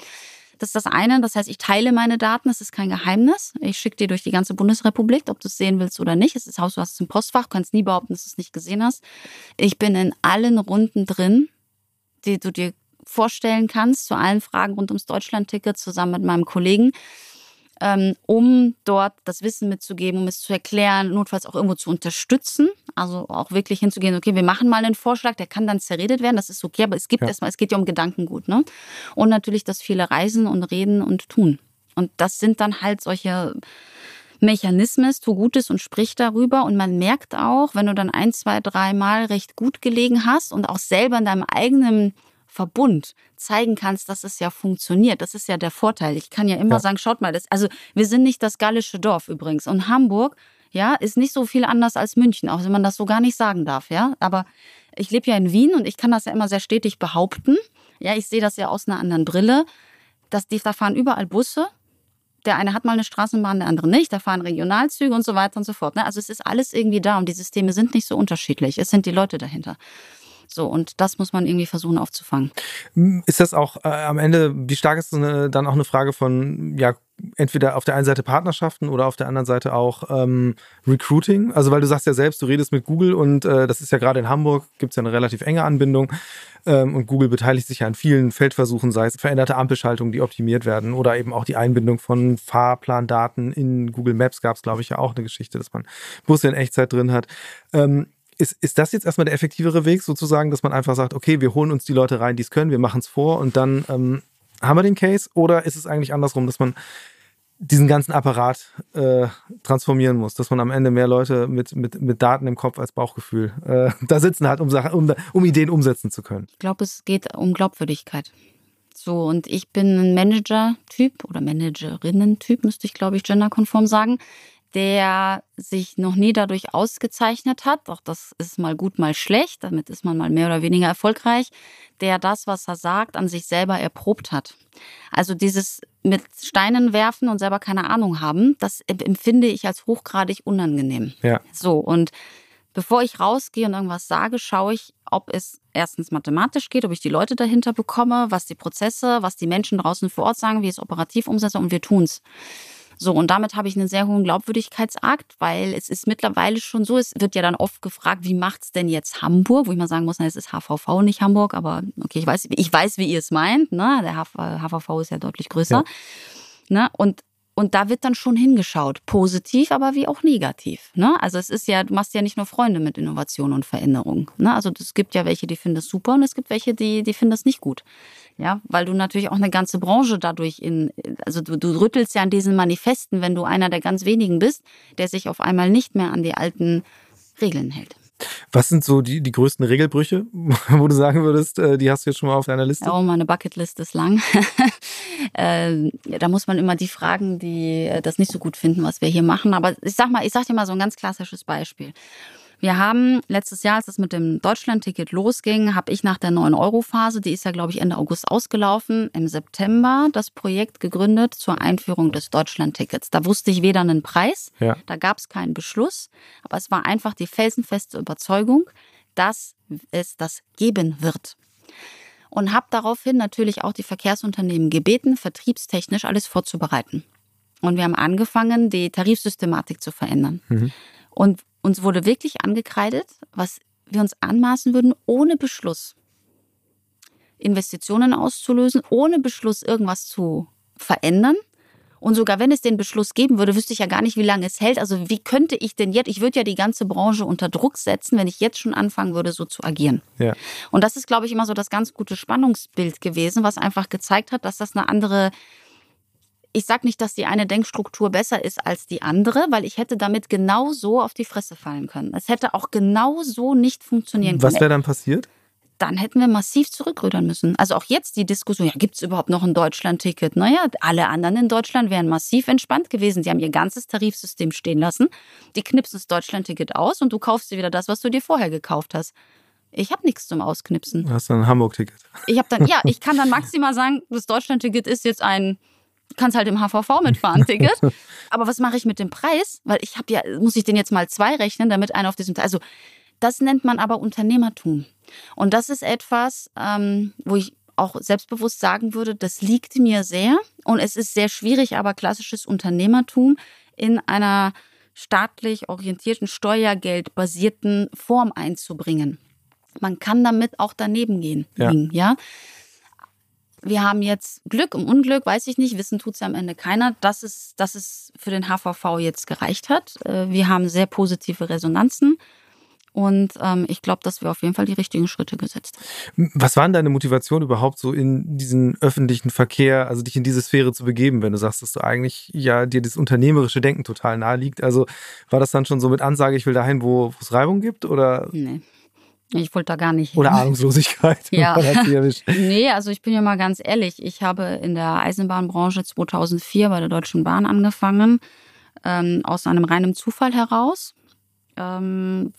Das ist das eine. Das heißt, ich teile meine Daten. Das ist kein Geheimnis. Ich schicke dir durch die ganze Bundesrepublik, ob du es sehen willst oder nicht. Es ist Haus, du hast es im Postfach. Du kannst nie behaupten, dass du es nicht gesehen hast. Ich bin in allen Runden drin, die du dir vorstellen kannst, zu allen Fragen rund ums Deutschlandticket zusammen mit meinem Kollegen um dort das Wissen mitzugeben, um es zu erklären, notfalls auch irgendwo zu unterstützen. Also auch wirklich hinzugehen, okay, wir machen mal einen Vorschlag, der kann dann zerredet werden, das ist okay, aber es gibt ja. erstmal, es geht ja um Gedankengut. Ne? Und natürlich das viele Reisen und Reden und Tun. Und das sind dann halt solche Mechanismen, tu Gutes und sprich darüber. Und man merkt auch, wenn du dann ein, zwei, dreimal recht gut gelegen hast und auch selber in deinem eigenen Verbund zeigen kannst, dass es ja funktioniert. Das ist ja der Vorteil. Ich kann ja immer ja. sagen, schaut mal, das, also wir sind nicht das gallische Dorf übrigens. Und Hamburg, ja, ist nicht so viel anders als München, auch wenn man das so gar nicht sagen darf, ja. Aber ich lebe ja in Wien und ich kann das ja immer sehr stetig behaupten. Ja, ich sehe das ja aus einer anderen Brille. Dass die, da fahren überall Busse. Der eine hat mal eine Straßenbahn, der andere nicht. Da fahren Regionalzüge und so weiter und so fort. Ne? Also es ist alles irgendwie da und die Systeme sind nicht so unterschiedlich. Es sind die Leute dahinter. So, und das muss man irgendwie versuchen aufzufangen. Ist das auch äh, am Ende, wie stark ist eine, dann auch eine Frage von, ja, entweder auf der einen Seite Partnerschaften oder auf der anderen Seite auch ähm, Recruiting? Also, weil du sagst ja selbst, du redest mit Google und äh, das ist ja gerade in Hamburg, gibt es ja eine relativ enge Anbindung. Ähm, und Google beteiligt sich ja an vielen Feldversuchen, sei es veränderte Ampelschaltungen, die optimiert werden oder eben auch die Einbindung von Fahrplandaten in Google Maps gab es, glaube ich, ja auch eine Geschichte, dass man Busse in Echtzeit drin hat. Ähm, ist, ist das jetzt erstmal der effektivere Weg, sozusagen, dass man einfach sagt, okay, wir holen uns die Leute rein, die es können, wir machen es vor und dann ähm, haben wir den Case? Oder ist es eigentlich andersrum, dass man diesen ganzen Apparat äh, transformieren muss, dass man am Ende mehr Leute mit, mit, mit Daten im Kopf als Bauchgefühl äh, (laughs) da sitzen hat, um, Sachen, um, um Ideen umsetzen zu können? Ich glaube, es geht um Glaubwürdigkeit. So, und ich bin ein Manager-Typ oder Managerinnen-Typ, müsste ich, glaube ich, genderkonform sagen der sich noch nie dadurch ausgezeichnet hat, auch das ist mal gut, mal schlecht, damit ist man mal mehr oder weniger erfolgreich, der das, was er sagt, an sich selber erprobt hat. Also dieses mit Steinen werfen und selber keine Ahnung haben, das empfinde ich als hochgradig unangenehm. Ja. So, und bevor ich rausgehe und irgendwas sage, schaue ich, ob es erstens mathematisch geht, ob ich die Leute dahinter bekomme, was die Prozesse, was die Menschen draußen vor Ort sagen, wie ich es operativ umsetze und wir tun's. So, und damit habe ich einen sehr hohen Glaubwürdigkeitsakt, weil es ist mittlerweile schon so, es wird ja dann oft gefragt, wie macht's denn jetzt Hamburg? Wo ich mal sagen muss, na, es ist HVV, nicht Hamburg, aber okay, ich weiß, ich weiß, wie ihr es meint. Ne? Der HVV ist ja deutlich größer. Ja. Ne? Und und da wird dann schon hingeschaut, positiv, aber wie auch negativ. Ne? Also es ist ja, du machst ja nicht nur Freunde mit Innovation und Veränderung. Ne? Also es gibt ja welche, die finden das super und es gibt welche, die, die finden das nicht gut. Ja, weil du natürlich auch eine ganze Branche dadurch in, also du, du rüttelst ja an diesen Manifesten, wenn du einer der ganz wenigen bist, der sich auf einmal nicht mehr an die alten Regeln hält. Was sind so die, die größten Regelbrüche, (laughs) wo du sagen würdest, äh, die hast du jetzt schon mal auf deiner Liste? Oh, meine Bucketlist ist lang. (laughs) äh, da muss man immer die fragen, die äh, das nicht so gut finden, was wir hier machen. Aber ich sag mal, ich sag dir mal so ein ganz klassisches Beispiel. Wir haben letztes Jahr, als es mit dem Deutschland-Ticket losging, habe ich nach der 9-Euro-Phase, die ist ja, glaube ich, Ende August ausgelaufen, im September das Projekt gegründet zur Einführung des Deutschland-Tickets. Da wusste ich weder einen Preis, Ja. da gab es keinen Beschluss, aber es war einfach die felsenfeste Überzeugung, dass es das geben wird. Und habe daraufhin natürlich auch die Verkehrsunternehmen gebeten, vertriebstechnisch alles vorzubereiten. Und wir haben angefangen, die Tarifsystematik zu verändern. Und uns wurde wirklich angekreidet, was wir uns anmaßen würden, ohne Beschluss Investitionen auszulösen, ohne Beschluss irgendwas zu verändern. Und sogar wenn es den Beschluss geben würde, wüsste ich ja gar nicht, wie lange es hält. Also wie könnte ich denn jetzt, ich würde ja die ganze Branche unter Druck setzen, wenn ich jetzt schon anfangen würde, so zu agieren. Ja. Und das ist, glaube ich, immer so das ganz gute Spannungsbild gewesen, was einfach gezeigt hat, dass das eine andere, ich sage nicht, dass die eine Denkstruktur besser ist als die andere, weil ich hätte damit genau so auf die Fresse fallen können. Es hätte auch genau so nicht funktionieren Was können. wäre dann passiert? Dann hätten wir massiv zurückrudern müssen. Also auch jetzt die Diskussion, ja, gibt es überhaupt noch ein Deutschland-Ticket? Naja, alle anderen in Deutschland wären massiv entspannt gewesen. Die haben ihr ganzes Tarifsystem stehen lassen. Die knipsen das Deutschland-Ticket aus und du kaufst dir wieder das, was du dir vorher gekauft hast. Ich habe nichts zum Ausknipsen. Du hast dann ein Hamburg-Ticket. Ich habe dann, ja, ich kann dann (laughs) maximal sagen, das Deutschland-Ticket ist jetzt ein, kannst halt im HVV mitfahren (laughs) Ticket. Aber was mache ich mit dem Preis? Weil ich habe ja, muss ich den jetzt mal zwei rechnen, damit einer auf diesem, also das nennt man aber Unternehmertum. Und das ist etwas, ähm, wo ich auch selbstbewusst sagen würde, das liegt mir sehr. Und es ist sehr schwierig, aber klassisches Unternehmertum in einer staatlich orientierten, steuergeldbasierten Form einzubringen. Man kann damit auch daneben gehen. Ja. ja? Wir haben jetzt Glück und Unglück, weiß ich nicht, wissen tut es ja am Ende keiner, dass es, dass es für den HVV jetzt gereicht hat. Äh, Wir haben sehr positive Resonanzen und ähm, ich glaube, dass wir auf jeden Fall die richtigen Schritte gesetzt haben. Was war denn deine Motivation überhaupt so in diesen öffentlichen Verkehr, also dich in diese Sphäre zu begeben, wenn du sagst, dass du eigentlich ja dir das unternehmerische Denken total nahe liegt? Also war das dann schon so mit Ansage, ich will dahin, wo wo es Reibung gibt oder, Nee. Ich wollte da gar nicht hin. (laughs) (laughs) oder Ahnungslosigkeit? Ja. Nee, also ich bin ja mal ganz ehrlich. Ich habe in der Eisenbahnbranche 2004 bei der Deutschen Bahn angefangen, ähm, aus einem reinen Zufall heraus. Ähm,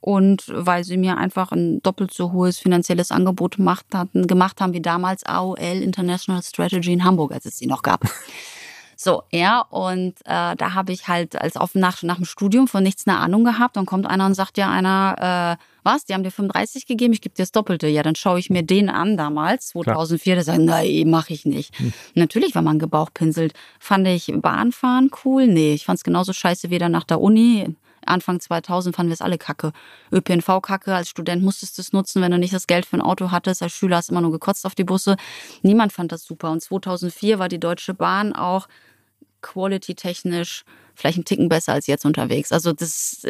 und weil sie mir einfach ein doppelt so hohes finanzielles Angebot gemacht hatten, gemacht haben wie damals AOL International Strategy in Hamburg, als es sie noch gab. So, ja, und äh, da habe ich halt als auf nach, nach dem Studium von nichts eine Ahnung gehabt. Dann kommt einer und sagt ja einer, äh, was, die haben dir 35 gegeben, ich gebe dir das Doppelte. Ja, dann schaue ich mir den an damals, 2004, der sagt, nein, mache ich nicht. Natürlich war man gebauchpinselt. Fand ich Bahnfahren cool? Nee, ich fand es genauso scheiße wie dann nach der Uni. Anfang 2000 fanden wir es alle kacke. ÖPNV kacke, als Student musstest du es nutzen, wenn du nicht das Geld für ein Auto hattest. Als Schüler hast du immer nur gekotzt auf die Busse. Niemand fand das super. Und 2004 war die Deutsche Bahn auch quality-technisch vielleicht ein Ticken besser als jetzt unterwegs. Also das,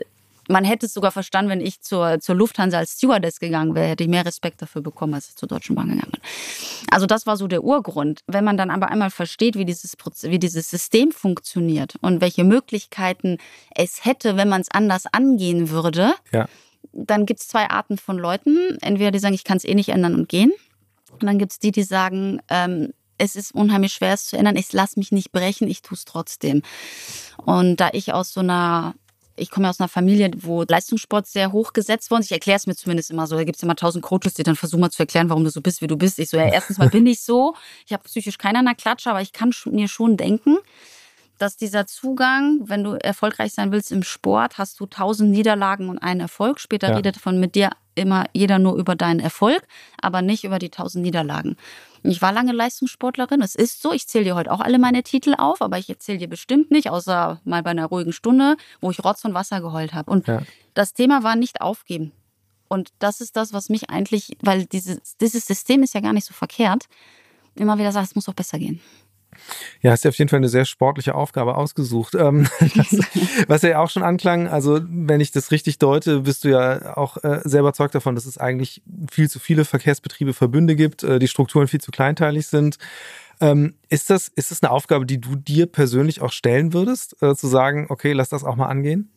man hätte es sogar verstanden, wenn ich zur, zur Lufthansa als Stewardess gegangen wäre, hätte ich mehr Respekt dafür bekommen, als ich zur Deutschen Bahn gegangen bin. Also das war so der Urgrund. Wenn man dann aber einmal versteht, wie dieses, wie dieses System funktioniert und welche Möglichkeiten es hätte, wenn man es anders angehen würde, Ja. dann gibt es zwei Arten von Leuten. Entweder die sagen, ich kann es eh nicht ändern und gehen. Und dann gibt es die, die sagen, ähm, es ist unheimlich schwer, es zu ändern. Ich lasse mich nicht brechen, ich tue es trotzdem. Und da ich aus so einer, ich komme ja aus einer Familie, wo Leistungssport sehr hoch gesetzt wurde. Ich erkläre es mir zumindest immer so. Da gibt es immer tausend Coaches, die dann versuchen mal zu erklären, warum du so bist, wie du bist. Ich so, ja, erstens mal bin ich so. Ich habe psychisch keiner in der Klatsche, aber ich kann mir schon denken, dass dieser Zugang, wenn du erfolgreich sein willst im Sport, hast du tausend Niederlagen und einen Erfolg. Später Ja. redet von mit dir immer jeder nur über deinen Erfolg, aber nicht über die tausend Niederlagen. Ich war lange Leistungssportlerin. Es ist so. Ich zähle dir heute auch alle meine Titel auf, aber ich erzähle dir bestimmt nicht, außer mal bei einer ruhigen Stunde, wo ich Rotz und Wasser geheult habe. Und Ja. das Thema war nicht aufgeben. Und das ist das, was mich eigentlich, weil dieses, dieses System ist ja gar nicht so verkehrt, immer wieder sagt, es muss doch besser gehen. Ja, hast dir auf jeden Fall eine sehr sportliche Aufgabe ausgesucht. Ähm, (laughs) das, was ja auch schon anklang, also wenn ich das richtig deute, bist du ja auch äh, sehr überzeugt davon, dass es eigentlich viel zu viele Verkehrsbetriebe, Verbünde gibt, äh, die Strukturen viel zu kleinteilig sind. Ähm, ist, das, ist das eine Aufgabe, die du dir persönlich auch stellen würdest, äh, zu sagen, okay, lass das auch mal angehen?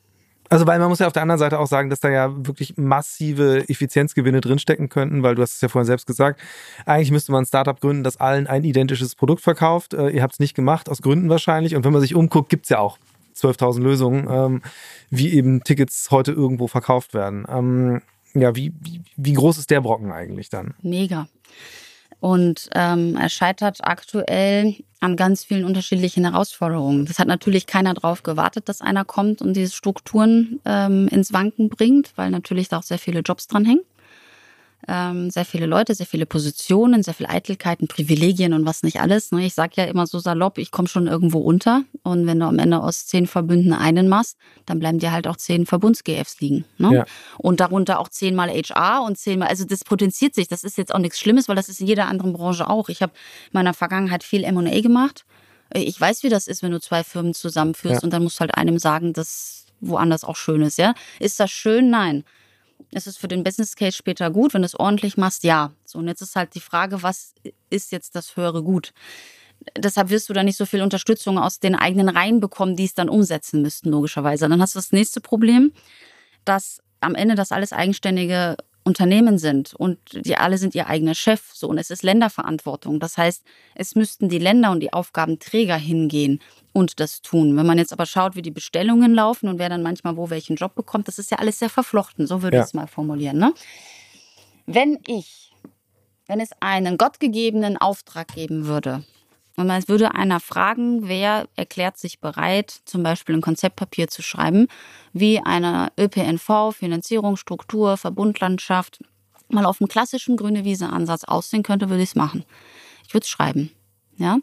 Also, weil man muss ja auf der anderen Seite auch sagen, dass da ja wirklich massive Effizienzgewinne drinstecken könnten, weil du hast es ja vorhin selbst gesagt, eigentlich müsste man ein Startup gründen, das allen ein identisches Produkt verkauft. Äh, ihr habt es nicht gemacht, aus Gründen wahrscheinlich. Und wenn man sich umguckt, gibt's ja auch 12.000 Lösungen, ähm, wie eben Tickets heute irgendwo verkauft werden. Ähm, ja, wie, wie groß ist der Brocken eigentlich dann? Mega. Und ähm, er scheitert aktuell an ganz vielen unterschiedlichen Herausforderungen. Das hat natürlich keiner drauf gewartet, dass einer kommt und diese Strukturen ähm, ins Wanken bringt, weil natürlich da auch sehr viele Jobs dranhängen ähm, sehr viele Leute, sehr viele Positionen, sehr viele Eitelkeiten, Privilegien und was nicht alles. Ne? Ich sage ja immer so salopp, ich komme schon irgendwo unter. Und wenn du am Ende aus zehn Verbünden einen machst, dann bleiben dir halt auch zehn Verbunds-GFs liegen. Ne? Ja. Und darunter auch zehnmal HR und zehnmal, also das potenziert sich. Das ist jetzt auch nichts Schlimmes, weil das ist in jeder anderen Branche auch. Ich habe in meiner Vergangenheit viel M&A gemacht. Ich weiß, wie das ist, wenn du zwei Firmen zusammenführst ja. und dann musst du halt einem sagen, dass woanders auch schön ist. Ja? Ist das schön? Nein. Ist es für den Business Case später gut, wenn du es ordentlich machst? Ja. So, und jetzt ist halt die Frage, was ist jetzt das höhere Gut? Deshalb wirst du da nicht so viel Unterstützung aus den eigenen Reihen bekommen, die es dann umsetzen müssten, logischerweise. Dann hast du das nächste Problem, dass am Ende das alles eigenständige Unternehmen sind und die alle sind ihr eigener Chef. So, und es ist Länderverantwortung. Das heißt, es müssten die Länder und die Aufgabenträger hingehen und das tun. Wenn man jetzt aber schaut, wie die Bestellungen laufen und wer dann manchmal wo welchen Job bekommt, das ist ja alles sehr verflochten. So würde ja. ich es mal formulieren. Ne? Wenn ich, wenn es einen gottgegebenen Auftrag geben würde, und man würde einer fragen, wer erklärt sich bereit, zum Beispiel ein Konzeptpapier zu schreiben, wie eine ÖPNV, Finanzierung, Struktur, Verbundlandschaft mal auf einem klassischen grüne Wiese-Ansatz aussehen könnte, würde ich es machen. Ich würde es schreiben. Ja.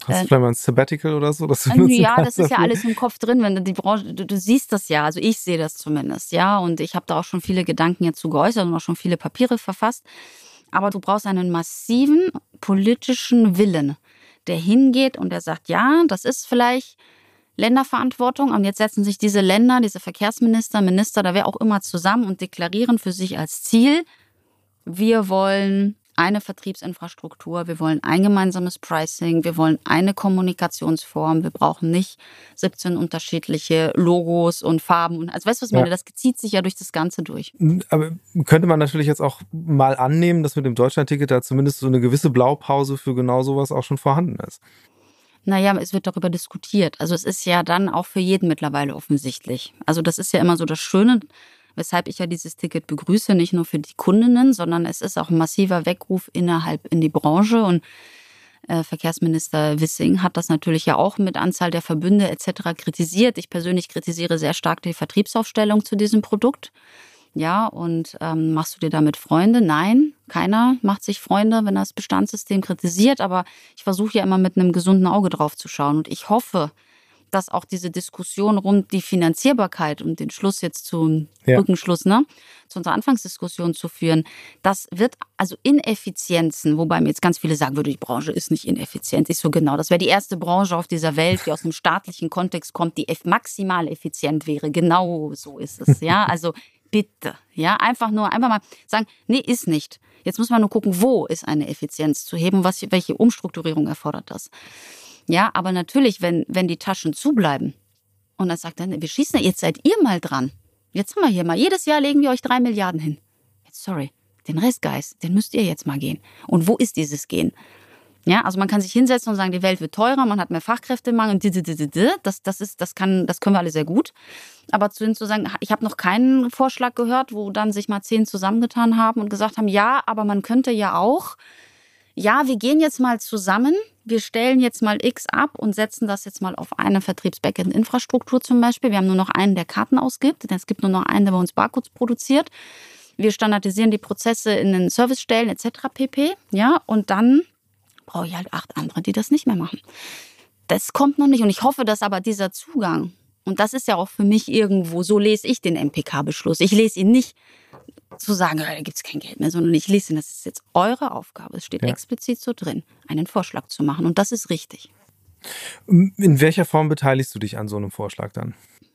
Hast du äh, vielleicht mal ein Sabbatical oder so? Dass du ja, das ist ja alles im Kopf drin, wenn du die Branche, du, du siehst das ja, also ich sehe das zumindest, ja, und ich habe da auch schon viele Gedanken jetzt zu geäußert und auch schon viele Papiere verfasst. Aber du brauchst einen massiven politischen Willen der hingeht und der sagt, ja, das ist vielleicht Länderverantwortung. Und jetzt setzen sich diese Länder, diese Verkehrsminister, Minister, da wer auch immer zusammen und deklarieren für sich als Ziel, wir wollen eine Vertriebsinfrastruktur, wir wollen ein gemeinsames Pricing, wir wollen eine Kommunikationsform, wir brauchen nicht 17 unterschiedliche Logos und Farben. Also weißt du, was ich ja. meine? Das zieht sich ja durch das Ganze durch. Aber könnte man natürlich jetzt auch mal annehmen, dass mit dem Deutschlandticket da zumindest so eine gewisse Blaupause für genau sowas auch schon vorhanden ist? Naja, es wird darüber diskutiert. Also es ist ja dann auch für jeden mittlerweile offensichtlich. Also das ist ja immer so das Schöne weshalb ich ja dieses Ticket begrüße, nicht nur für die Kundinnen, sondern es ist auch ein massiver Weckruf innerhalb in die Branche und äh, Verkehrsminister Wissing hat das natürlich ja auch mit Anzahl der Verbünde etc. kritisiert. Ich persönlich kritisiere sehr stark die Vertriebsaufstellung zu diesem Produkt. Ja, und ähm, machst du dir damit Freunde? Nein, keiner macht sich Freunde, wenn er das Bestandssystem kritisiert. Aber ich versuche ja immer mit einem gesunden Auge drauf zu schauen. Und ich hoffe, dass auch diese Diskussion rund die Finanzierbarkeit und den Schluss jetzt zum ja. Rückenschluss, ne, zu unserer Anfangsdiskussion zu führen, das wird also Ineffizienzen, wobei mir jetzt ganz viele sagen würde, die Branche ist nicht ineffizient. Ich so genau, das wäre die erste Branche auf dieser Welt, die aus einem staatlichen Kontext kommt, die maximal effizient wäre. Genau so ist es, ja. (laughs) Also bitte, ja, einfach nur einfach mal sagen, nee, ist nicht. Jetzt muss man nur gucken, wo ist eine Effizienz zu heben, was, welche Umstrukturierung erfordert das. Ja, aber natürlich, wenn, wenn die Taschen zubleiben und dann sagt er, wir schießen, jetzt seid ihr mal dran. Jetzt haben wir hier mal, jedes Jahr legen wir euch drei Milliarden hin. Jetzt, sorry, den Rest, Guys, den müsst ihr jetzt mal gehen. Und wo ist dieses Gehen? Ja, also man kann sich hinsetzen und sagen, die Welt wird teurer, man hat mehr Fachkräftemangel, das, das, ist, das, kann, das können wir alle sehr gut. Aber zu, zu sagen, ich habe noch keinen Vorschlag gehört, wo dann sich mal zehn zusammengetan haben und gesagt haben, ja, aber man könnte ja auch, ja, wir gehen jetzt mal zusammen wir stellen jetzt mal X ab und setzen das jetzt mal auf eine Vertriebsbackend-Infrastruktur zum Beispiel. Wir haben nur noch einen, der Karten ausgibt, es gibt nur noch einen, der bei uns Barcodes produziert. Wir standardisieren die Prozesse in den Servicestellen etc. pp. Ja, und dann brauche ich halt acht andere, die das nicht mehr machen. Das kommt noch nicht und ich hoffe, dass aber dieser Zugang und das ist ja auch für mich irgendwo, so lese ich den MPK-Beschluss. Ich lese ihn nicht zu sagen, da gibt es kein Geld mehr, sondern ich lese ihn, das ist jetzt eure Aufgabe. Es steht ja. explizit so drin, einen Vorschlag zu machen. Und das ist richtig. In welcher Form beteiligst du dich an so einem Vorschlag dann?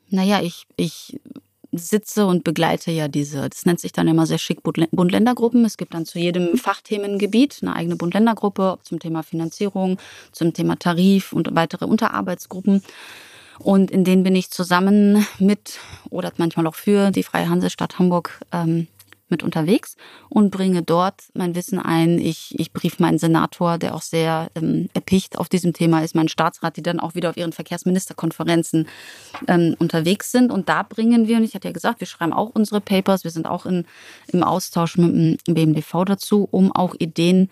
Naja, ich, ich sitze und begleite ja diese, das nennt sich dann immer sehr schick Bund-Länder-Gruppen. Es gibt dann zu jedem Fachthemengebiet eine eigene Bund-Länder-Gruppe zum Thema Finanzierung, zum Thema Tarif und weitere Unterarbeitsgruppen. Und in denen bin ich zusammen mit oder manchmal auch für die Freie Hansestadt Hamburg ähm, mit unterwegs und bringe dort mein Wissen ein. Ich, ich brief meinen Senator, der auch sehr ähm, erpicht auf diesem Thema ist, meinen Staatsrat, die dann auch wieder auf ihren Verkehrsministerkonferenzen ähm, unterwegs sind. Und da bringen wir, und ich hatte ja gesagt, wir schreiben auch unsere Papers, wir sind auch in, im Austausch mit dem BMDV dazu, um auch Ideen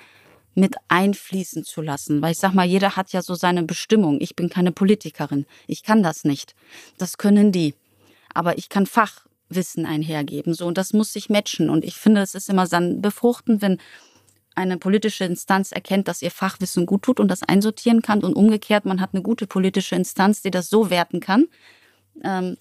mit einfließen zu lassen. Weil ich sag mal, jeder hat ja so seine Bestimmung. Ich bin keine Politikerin. Ich kann das nicht. Das können die. Aber ich kann Fachwissen einhergeben. So, und das muss sich matchen. Und ich finde, es ist immer dann befruchtend, wenn eine politische Instanz erkennt, dass ihr Fachwissen gut tut und das einsortieren kann und umgekehrt, man hat eine gute politische Instanz, die das so werten kann,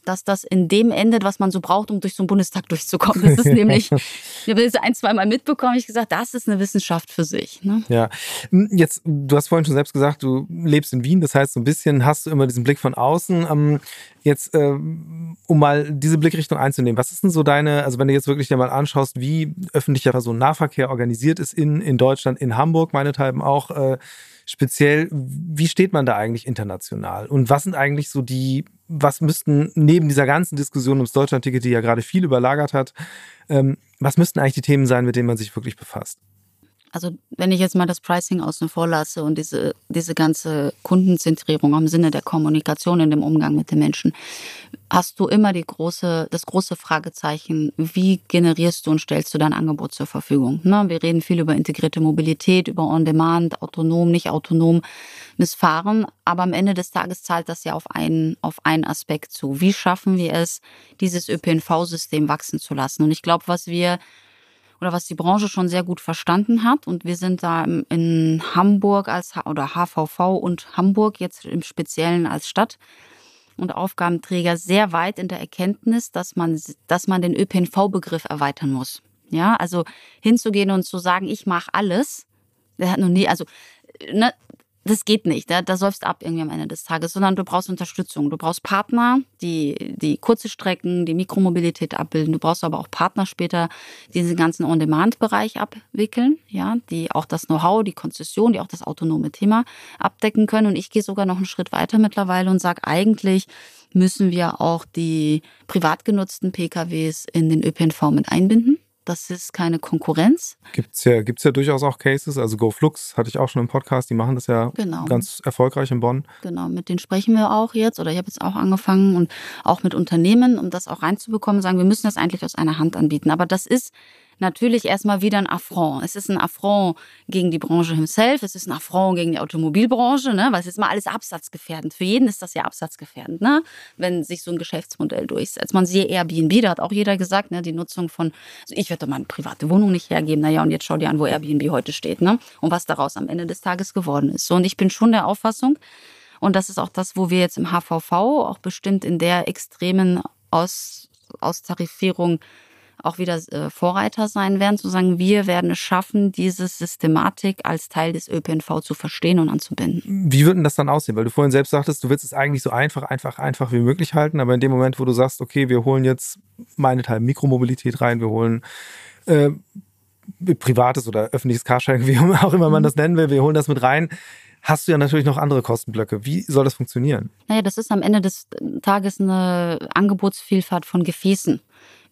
dass das in dem endet, was man so braucht, um durch so einen Bundestag (laughs) durchzukommen. Das ist nämlich, ich habe das ein, zwei Mal mitbekommen, ich gesagt, das ist eine Wissenschaft für sich. Ne? Ja, hm, jetzt, du hast vorhin schon selbst gesagt, du lebst in Wien, das heißt, so ein bisschen hast du immer diesen Blick von außen. Ähm, jetzt, äh, um mal diese Blickrichtung einzunehmen, was ist denn so deine, also wenn du jetzt wirklich dir mal anschaust, wie öffentlicher Personennahverkehr organisiert ist in, in Deutschland, in Hamburg meinethalben auch, äh, speziell, wie steht man da eigentlich international? Und was sind eigentlich so die was müssten neben dieser ganzen Diskussion ums Deutschlandticket, die ja gerade viel überlagert hat, ähm, was müssten eigentlich die Themen sein, mit denen man sich wirklich befasst? Also wenn ich jetzt mal das Pricing außen vor lasse und diese, diese ganze Kundenzentrierung im Sinne der Kommunikation in dem Umgang mit den Menschen, hast du immer die große, das große Fragezeichen, wie generierst du und stellst du dein Angebot zur Verfügung? Ne? Wir reden viel über integrierte Mobilität, über On-Demand, autonom, nicht autonom, missfahren, aber am Ende des Tages zahlt das ja auf einen, auf einen Aspekt zu. Wie schaffen wir es, dieses ÖPNV-System wachsen zu lassen? Und ich glaube, was wir oder was die Branche schon sehr gut verstanden hat. Und wir sind da in Hamburg als oder HVV und Hamburg jetzt im Speziellen als Stadt und Aufgabenträger sehr weit in der Erkenntnis, dass man, dass man den ÖPNV-Begriff erweitern muss. Ja, also hinzugehen und zu sagen, ich mache alles, der hat noch nie, also ne, das geht nicht. Da, da säufst ab irgendwie am Ende des Tages, sondern du brauchst Unterstützung. Du brauchst Partner, die, die kurze Strecken, die Mikromobilität abbilden. Du brauchst aber auch Partner später, die diesen ganzen On-Demand-Bereich abwickeln, ja, die auch das Know-how, die Konzession, die auch das autonome Thema abdecken können. Und ich gehe sogar noch einen Schritt weiter mittlerweile und sage, eigentlich müssen wir auch die privat genutzten PKWs in den ÖPNV mit einbinden. Das ist keine Konkurrenz. Gibt es ja, gibt's ja durchaus auch Cases. Also GoFlux hatte ich auch schon im Podcast. Die machen das ja genau. ganz erfolgreich in Bonn. Genau, mit denen sprechen wir auch jetzt. Oder ich habe jetzt auch angefangen und auch mit Unternehmen, um das auch reinzubekommen, sagen, wir müssen das eigentlich aus einer Hand anbieten. Aber das ist natürlich erstmal wieder ein Affront. Es ist ein Affront gegen die Branche himself, es ist ein Affront gegen die Automobilbranche, ne? weil es ist mal alles absatzgefährdend. Für jeden ist das ja absatzgefährdend, ne? wenn sich so ein Geschäftsmodell durchsetzt. Man sieht Airbnb, da hat auch jeder gesagt, ne? die Nutzung von, also ich werde meine private Wohnung nicht hergeben. Naja, und jetzt schau dir an, wo Airbnb heute steht ne? und was daraus am Ende des Tages geworden ist. So, und ich bin schon der Auffassung, und das ist auch das, wo wir jetzt im HVV auch bestimmt in der extremen Aus, Austarifierung auch wieder äh, Vorreiter sein werden, zu sagen, wir werden es schaffen, diese Systematik als Teil des ÖPNV zu verstehen und anzubinden. Wie wird denn das dann aussehen? Weil du vorhin selbst sagtest, du willst es eigentlich so einfach, einfach, einfach wie möglich halten, aber in dem Moment, wo du sagst, okay, wir holen jetzt meinethalb Mikromobilität rein, wir holen äh, privates oder öffentliches Carsharing, (laughs) wie auch immer man mhm. das nennen will, wir holen das mit rein hast du ja natürlich noch andere Kostenblöcke. Wie soll das funktionieren? Naja, das ist am Ende des Tages eine Angebotsvielfalt von Gefäßen.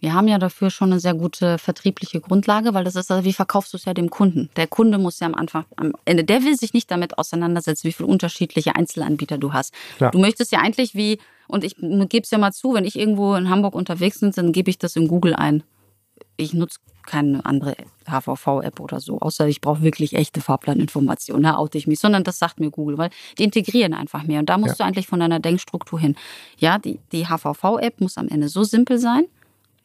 Wir haben ja dafür schon eine sehr gute vertriebliche Grundlage, weil das ist, also, wie verkaufst du es ja dem Kunden? Der Kunde muss ja am Anfang, am Ende, der will sich nicht damit auseinandersetzen, wie viele unterschiedliche Einzelanbieter du hast. Klar. Du möchtest ja eigentlich wie, und ich gebe es ja mal zu, wenn ich irgendwo in Hamburg unterwegs bin, dann gebe ich das in Google ein. Ich nutze keine andere HVV-App oder so, außer ich brauche wirklich echte Fahrplaninformationen, da oute ich mich, sondern das sagt mir Google, weil die integrieren einfach mehr. Und da musst ja. du eigentlich von deiner Denkstruktur hin. Ja, die, die HVV-App muss am Ende so simpel sein,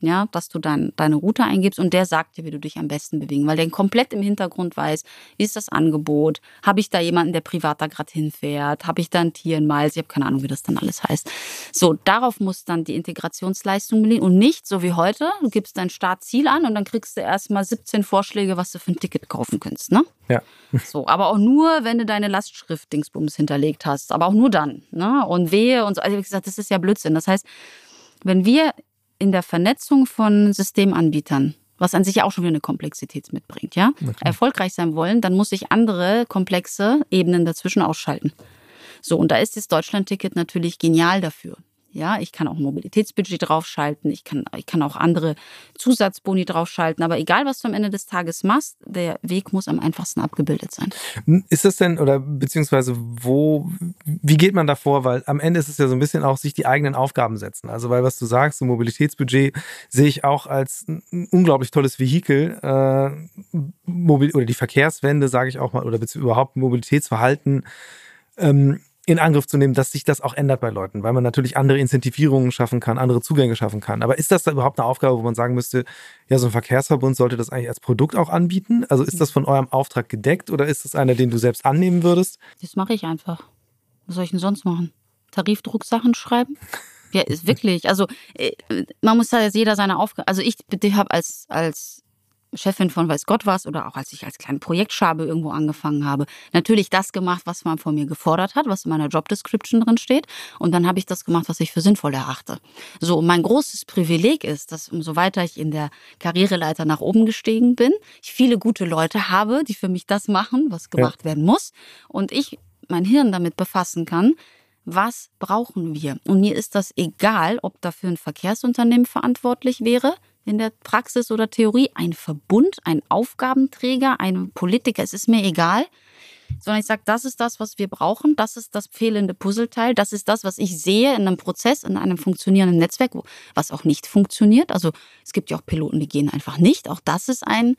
ja, dass du dann deine Route eingibst und der sagt dir, wie du dich am besten bewegen, weil der komplett im Hintergrund weiß, wie ist das Angebot, habe ich da jemanden, der privat da gerade hinfährt, habe ich da ein Tier in Miles, ich habe keine Ahnung, wie das dann alles heißt. So, darauf muss dann die Integrationsleistung belegen und nicht so wie heute, du gibst dein Startziel an und dann kriegst du erstmal 17 Vorschläge, was du für ein Ticket kaufen kannst, ne? Ja. (laughs) So, aber auch nur, wenn du deine Lastschrift Dingsbums hinterlegt hast, aber auch nur dann, ne? Und wehe und so, also wie gesagt, das ist ja Blödsinn. Das heißt, wenn wir in der Vernetzung von Systemanbietern, was an sich auch schon wieder eine Komplexität mitbringt, ja, okay. erfolgreich sein wollen, dann muss ich andere komplexe Ebenen dazwischen ausschalten. So, und da ist das Deutschland-Ticket natürlich genial dafür. Ja, ich kann auch ein Mobilitätsbudget draufschalten, ich kann, ich kann auch andere Zusatzboni draufschalten, aber egal, was du am Ende des Tages machst, der Weg muss am einfachsten abgebildet sein. Ist das denn, oder beziehungsweise wo, wie geht man davor? Weil am Ende ist es ja so ein bisschen auch sich die eigenen Aufgaben setzen. Also, weil was du sagst, so Mobilitätsbudget sehe ich auch als ein unglaublich tolles Vehikel, äh, Mobil oder die Verkehrswende, sage ich auch mal, oder überhaupt Mobilitätsverhalten. Ähm, in Angriff zu nehmen, dass sich das auch ändert bei Leuten, weil man natürlich andere Incentivierungen schaffen kann, andere Zugänge schaffen kann. Aber ist das da überhaupt eine Aufgabe, wo man sagen müsste, ja, so ein Verkehrsverbund sollte das eigentlich als Produkt auch anbieten? Also ist das von eurem Auftrag gedeckt oder ist das einer, den du selbst annehmen würdest? Das mache ich einfach. Was soll ich denn sonst machen? Tarifdrucksachen schreiben? Ja, ist wirklich. Also äh, man muss da jetzt jeder seine Aufgabe. Also ich habe als als Chefin von weiß Gott was oder auch als ich als kleine Projektschabe irgendwo angefangen habe, natürlich das gemacht, was man von mir gefordert hat, was in meiner Job Description drin steht. Und dann habe ich das gemacht, was ich für sinnvoll erachte. So, mein großes Privileg ist, dass umso weiter ich in der Karriereleiter nach oben gestiegen bin, ich viele gute Leute habe, die für mich das machen, was gemacht ja. werden muss. Und ich mein Hirn damit befassen kann, was brauchen wir? Und mir ist das egal, ob dafür ein Verkehrsunternehmen verantwortlich wäre, in der Praxis oder Theorie, ein Verbund, ein Aufgabenträger, ein Politiker, es ist mir egal, sondern ich sage, das ist das, was wir brauchen, das ist das fehlende Puzzleteil, das ist das, was ich sehe in einem Prozess, in einem funktionierenden Netzwerk, was auch nicht funktioniert. Also es gibt ja auch Piloten, die gehen einfach nicht. Auch das ist ein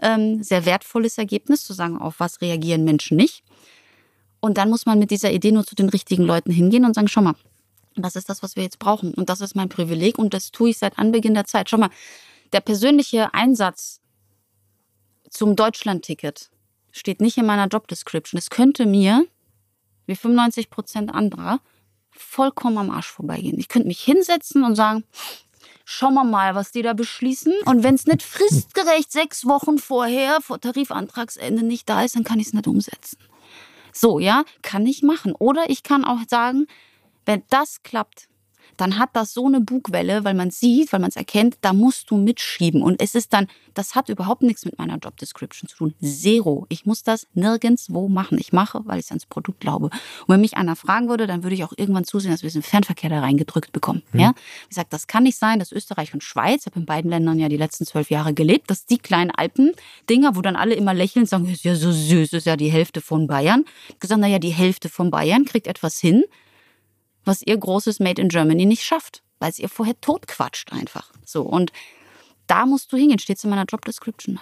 ähm, sehr wertvolles Ergebnis, zu sagen, auf was reagieren Menschen nicht. Und dann muss man mit dieser Idee nur zu den richtigen Leuten hingehen und sagen, schau mal, das ist das, was wir jetzt brauchen. Und das ist mein Privileg und das tue ich seit Anbeginn der Zeit. Schau mal, der persönliche Einsatz zum Deutschlandticket steht nicht in meiner Job Description. Es könnte mir, wie 95 Prozent anderer, vollkommen am Arsch vorbeigehen. Ich könnte mich hinsetzen und sagen, schauen wir mal, was die da beschließen. Und wenn es nicht fristgerecht sechs Wochen vorher, vor Tarifantragsende nicht da ist, dann kann ich es nicht umsetzen. So, ja, kann ich machen. Oder ich kann auch sagen, wenn das klappt, dann hat das so eine Bugwelle, weil man sieht, weil man es erkennt, da musst du mitschieben. Und es ist dann, das hat überhaupt nichts mit meiner Job Description zu tun. Zero. Ich muss das nirgendwo machen. Ich mache, weil ich ans Produkt glaube. Und wenn mich einer fragen würde, dann würde ich auch irgendwann zusehen, dass wir den Fernverkehr da reingedrückt bekommen. Mhm. Ja? Wie gesagt, das kann nicht sein, dass Österreich und Schweiz, ich habe in beiden Ländern ja die letzten zwölf Jahre gelebt, dass die kleinen Alpen-Dinger, wo dann alle immer lächeln, sagen, ist ja so süß, ist ja die Hälfte von Bayern. Ich gesagt, naja, die Hälfte von Bayern kriegt etwas hin, was ihr großes Made in Germany nicht schafft, weil es ihr vorher totquatscht einfach. So und da musst du hingehen, steht es in meiner Job Description.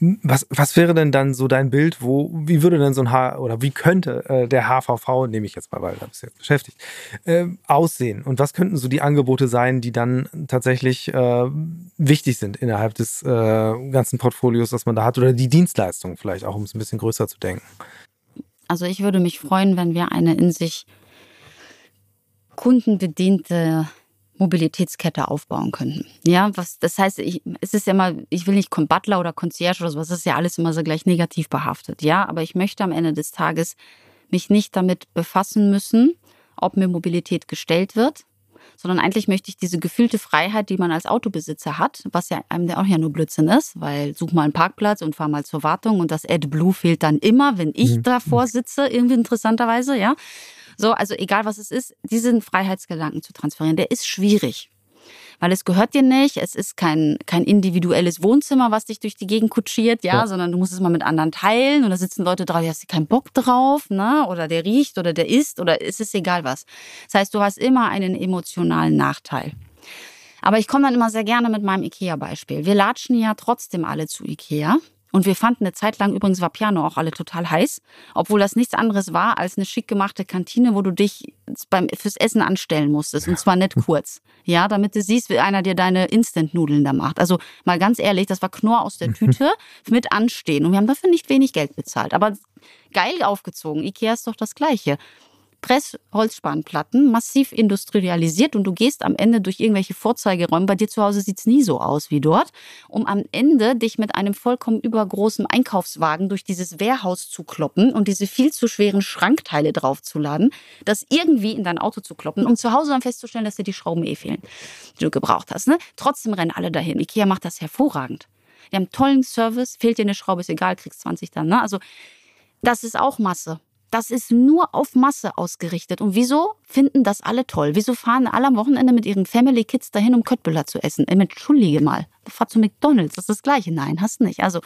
Was, was wäre denn dann so dein Bild, wo, wie würde denn so ein H oder wie könnte äh, der HVV, nehme ich jetzt mal, weil da bist du jetzt beschäftigt, äh, aussehen? Und was könnten so die Angebote sein, die dann tatsächlich äh, wichtig sind innerhalb des äh, ganzen Portfolios, das man da hat, oder die Dienstleistungen vielleicht auch, um es ein bisschen größer zu denken? Also ich würde mich freuen, wenn wir eine in sich kundenbediente Mobilitätskette aufbauen könnten. Ja, was das heißt, ich, es ist ja immer, ich will nicht Butler oder Concierge oder sowas, das ist ja alles immer so gleich negativ behaftet. Ja, aber ich möchte am Ende des Tages mich nicht damit befassen müssen, ob mir Mobilität gestellt wird, sondern eigentlich möchte ich diese gefühlte Freiheit, die man als Autobesitzer hat, was ja einem der auch ja nur Blödsinn ist, weil such mal einen Parkplatz und fahr mal zur Wartung und das AdBlue fehlt dann immer, wenn ich mhm. davor sitze, irgendwie interessanterweise, ja. So, also egal was es ist, diesen Freiheitsgedanken zu transferieren, der ist schwierig. Weil es gehört dir nicht, es ist kein, kein individuelles Wohnzimmer, was dich durch die Gegend kutschiert, ja, ja. sondern du musst es mal mit anderen teilen und da sitzen Leute drauf, die hast du keinen Bock drauf, ne? Oder der riecht oder der isst oder es ist egal was. Das heißt, du hast immer einen emotionalen Nachteil. Aber ich komme dann immer sehr gerne mit meinem IKEA-Beispiel. Wir latschen ja trotzdem alle zu IKEA. Und wir fanden eine Zeit lang, übrigens war Piano auch alle total heiß, obwohl das nichts anderes war als eine schick gemachte Kantine, wo du dich beim, fürs Essen anstellen musstest. Und zwar nicht (laughs) kurz. Ja, damit du siehst, wie einer dir deine Instant-Nudeln da macht. Also mal ganz ehrlich, das war Knorr aus der Tüte mit Anstehen. Und wir haben dafür nicht wenig Geld bezahlt. Aber geil aufgezogen. Ikea ist doch das Gleiche. Pressholzspanplatten, massiv industrialisiert und du gehst am Ende durch irgendwelche Vorzeigeräume. Bei dir zu Hause sieht es nie so aus wie dort, um am Ende dich mit einem vollkommen übergroßen Einkaufswagen durch dieses Wehrhaus zu kloppen und diese viel zu schweren Schrankteile draufzuladen, das irgendwie in dein Auto zu kloppen, um zu Hause dann festzustellen, dass dir die Schrauben eh fehlen, die du gebraucht hast. Ne? Trotzdem rennen alle dahin. Ikea macht das hervorragend. Die haben tollen Service, fehlt dir eine Schraube, ist egal, kriegst 20 dann. Ne? Also das ist auch Masse. Das ist nur auf Masse ausgerichtet. Und wieso finden das alle toll? Wieso fahren alle am Wochenende mit ihren Family Kids dahin, um Köttbullar zu essen? Äh, Entschuldige mal. Fahr zu McDonalds, das ist das Gleiche. Nein, hast nicht. Also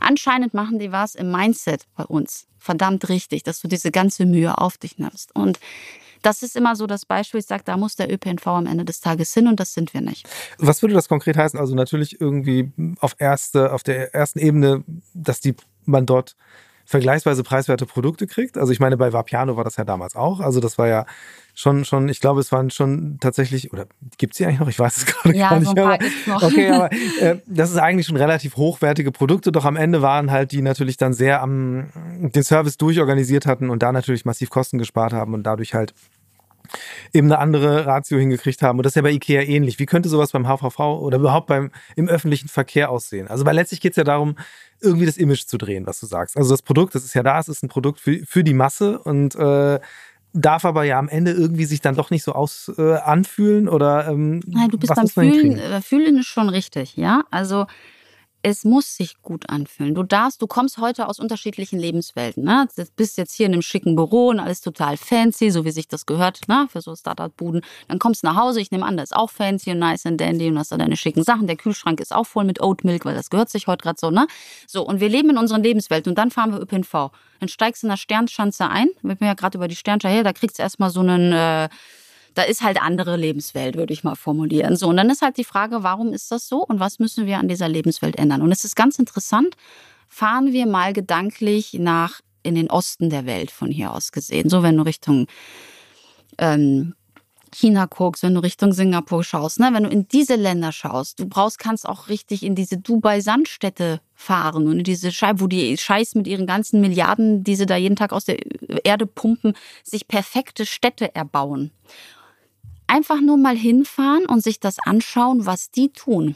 anscheinend machen die was im Mindset bei uns. Verdammt richtig, dass du diese ganze Mühe auf dich nimmst. Und das ist immer so das Beispiel, ich sage, da muss der ÖPNV am Ende des Tages hin und das sind wir nicht. Was würde das konkret heißen? Also natürlich irgendwie auf erste, auf der ersten Ebene, dass die man dort vergleichsweise preiswerte Produkte kriegt. Also ich meine, bei Vapiano war das ja damals auch. Also das war ja schon, schon, ich glaube, es waren schon tatsächlich, oder gibt es die eigentlich noch? Ich weiß es (laughs) gerade ja, gar so nicht. ein paar gibt's noch. okay, aber äh, das ist eigentlich schon relativ hochwertige Produkte, doch am Ende waren halt die natürlich dann sehr am den Service durchorganisiert hatten und da natürlich massiv Kosten gespart haben und dadurch halt eben eine andere Ratio hingekriegt haben. Und das ist ja bei IKEA ähnlich. Wie könnte sowas beim HVV oder überhaupt beim, im öffentlichen Verkehr aussehen? Also, weil letztlich geht es ja darum, irgendwie das Image zu drehen, was du sagst. Also das Produkt, das ist ja da, es ist ein Produkt für, für die Masse und äh, darf aber ja am Ende irgendwie sich dann doch nicht so aus äh, anfühlen oder ähm, Nein, du bist beim Fühlen, äh, Fühlen ist schon richtig, ja. Also es muss sich gut anfühlen. Du darfst, du kommst heute aus unterschiedlichen Lebenswelten. Ne? Du bist jetzt hier in einem schicken Büro und alles total fancy, so wie sich das gehört, ne? für so Startup-Buden. Dann kommst du nach Hause, ich nehme an, das ist auch fancy und nice and dandy und hast da deine schicken Sachen. Der Kühlschrank ist auch voll mit Oat Milk, weil das gehört sich heute gerade so. Ne? So, und wir leben in unseren Lebenswelten und dann fahren wir ÖPNV. Dann steigst du in der Sternschanze ein, mit mir ja gerade über die Sternschanze her, da kriegst du erstmal so einen... Äh, da ist halt andere Lebenswelt, würde ich mal formulieren. So, und dann ist halt die Frage, warum ist das so und was müssen wir an dieser Lebenswelt ändern? Und es ist ganz interessant, fahren wir mal gedanklich nach in den Osten der Welt von hier aus gesehen. So, wenn du Richtung ähm, China guckst, wenn du Richtung Singapur schaust, ne, wenn du in diese Länder schaust, du brauchst, kannst auch richtig in diese Dubai-Sandstädte fahren und in diese Scheibe, wo die Scheiß mit ihren ganzen Milliarden, die sie da jeden Tag aus der Erde pumpen, sich perfekte Städte erbauen. Einfach nur mal hinfahren und sich das anschauen, was die tun.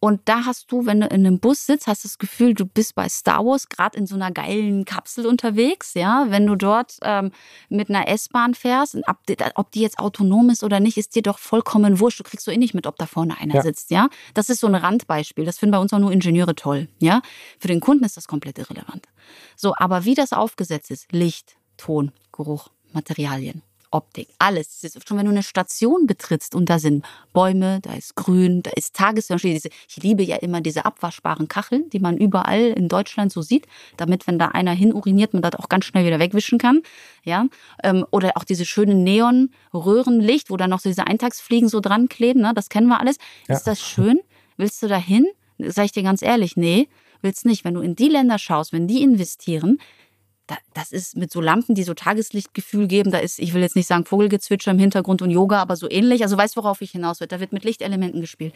Und da hast du, wenn du in einem Bus sitzt, hast das Gefühl, du bist bei Star Wars, gerade in so einer geilen Kapsel unterwegs. Ja, wenn du dort ähm, mit einer S-Bahn fährst, und ob, die, ob die jetzt autonom ist oder nicht, ist dir doch vollkommen wurscht. Du kriegst so eh nicht mit, ob da vorne einer Ja. sitzt. Ja, das ist so ein Randbeispiel. Das finden bei uns auch nur Ingenieure toll. Ja, für den Kunden ist das komplett irrelevant. So, aber wie das aufgesetzt ist, Licht, Ton, Geruch, Materialien. Optik, alles. Schon wenn du eine Station betrittst und da sind Bäume, da ist Grün, da ist. Diese- Ich liebe ja immer diese abwaschbaren Kacheln, die man überall in Deutschland so sieht, damit, wenn da einer hin uriniert, man das auch ganz schnell wieder wegwischen kann. Ja, ähm, oder auch diese schönen Neon-Röhrenlicht, wo dann noch so diese Eintagsfliegen so dran kleben. Ne? Das kennen wir alles. Ja. Ist das schön? Willst du da hin? Sag ich dir ganz ehrlich, nee, willst nicht. Wenn du in die Länder schaust, wenn die investieren, das ist mit so Lampen, die so Tageslichtgefühl geben. Da ist, ich will jetzt nicht sagen Vogelgezwitscher im Hintergrund und Yoga, aber so ähnlich. Also weißt, worauf ich hinaus will. Da wird mit Lichtelementen gespielt.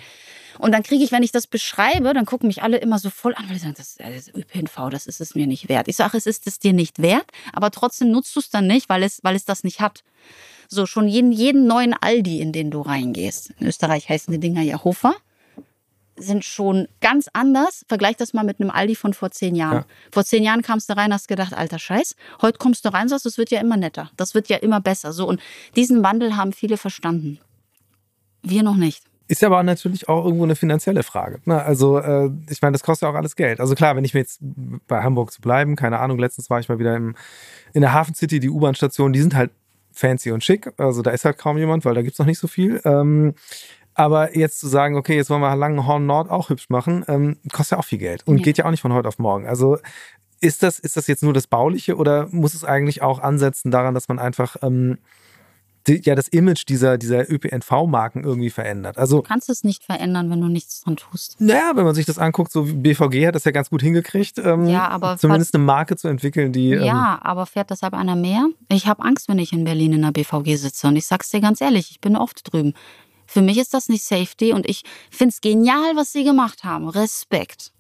Und dann kriege ich, wenn ich das beschreibe, dann gucken mich alle immer so voll an, weil sie sagen, das, das ist ÖPNV, das ist es mir nicht wert. Ich sage, es ist es dir nicht wert, aber trotzdem nutzt du es dann nicht, weil es, weil es das nicht hat. So, schon jeden, jeden neuen Aldi, in den du reingehst. In Österreich heißen die Dinger ja Hofer sind schon ganz anders. Vergleich das mal mit einem Aldi von vor zehn Jahren. Ja. Vor zehn Jahren kamst du rein, hast gedacht, alter Scheiß. Heute kommst du rein, sagst, es wird ja immer netter. Das wird ja immer besser. So und diesen Wandel haben viele verstanden. Wir noch nicht. Ist aber natürlich auch irgendwo eine finanzielle Frage. Ne? Also, äh, ich meine, das kostet ja auch alles Geld. Also klar, wenn ich mir jetzt bei Hamburg zu bleiben, keine Ahnung, letztens war ich mal wieder im, in der Hafen City, die U-Bahn-Stationen, die sind halt fancy und schick. Also da ist halt kaum jemand, weil da gibt's noch nicht so viel. Ähm, aber jetzt zu sagen, okay, jetzt wollen wir Langenhorn Nord auch hübsch machen, ähm, kostet ja auch viel Geld und Ja. geht ja auch nicht von heute auf morgen. Also ist das, ist das jetzt nur das Bauliche oder muss es eigentlich auch ansetzen daran, dass man einfach ähm, die, ja das Image dieser, dieser ÖPNV-Marken irgendwie verändert? Also Du kannst es nicht verändern, wenn du nichts dran tust. naja, wenn man sich das anguckt, so BVG hat das ja ganz gut hingekriegt, ähm, Ja, aber zumindest eine Marke zu entwickeln, die ähm, Ja, aber fährt deshalb einer mehr? Ich habe Angst, wenn ich in Berlin in der BVG sitze. Und ich sag's dir ganz ehrlich, ich bin oft drüben. Für mich ist das nicht Safety und ich find's genial, was sie gemacht haben. Respekt.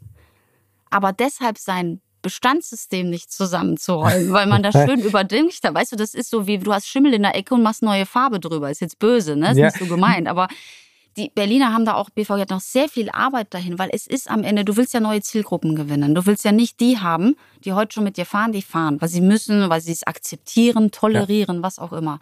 Aber deshalb sein Bestandssystem nicht zusammenzurollen, weil man das (laughs) schön überdenkt hat. Weißt du, das ist so wie, du hast Schimmel in der Ecke und machst neue Farbe drüber. Ist jetzt böse, ne? Ist Ja. nicht so gemeint. Aber die Berliner haben da auch, BVG hat noch sehr viel Arbeit dahin, weil es ist am Ende, du willst ja neue Zielgruppen gewinnen. Du willst ja nicht die haben, die heute schon mit dir fahren, die fahren, weil sie müssen, weil sie es akzeptieren, tolerieren, was auch immer.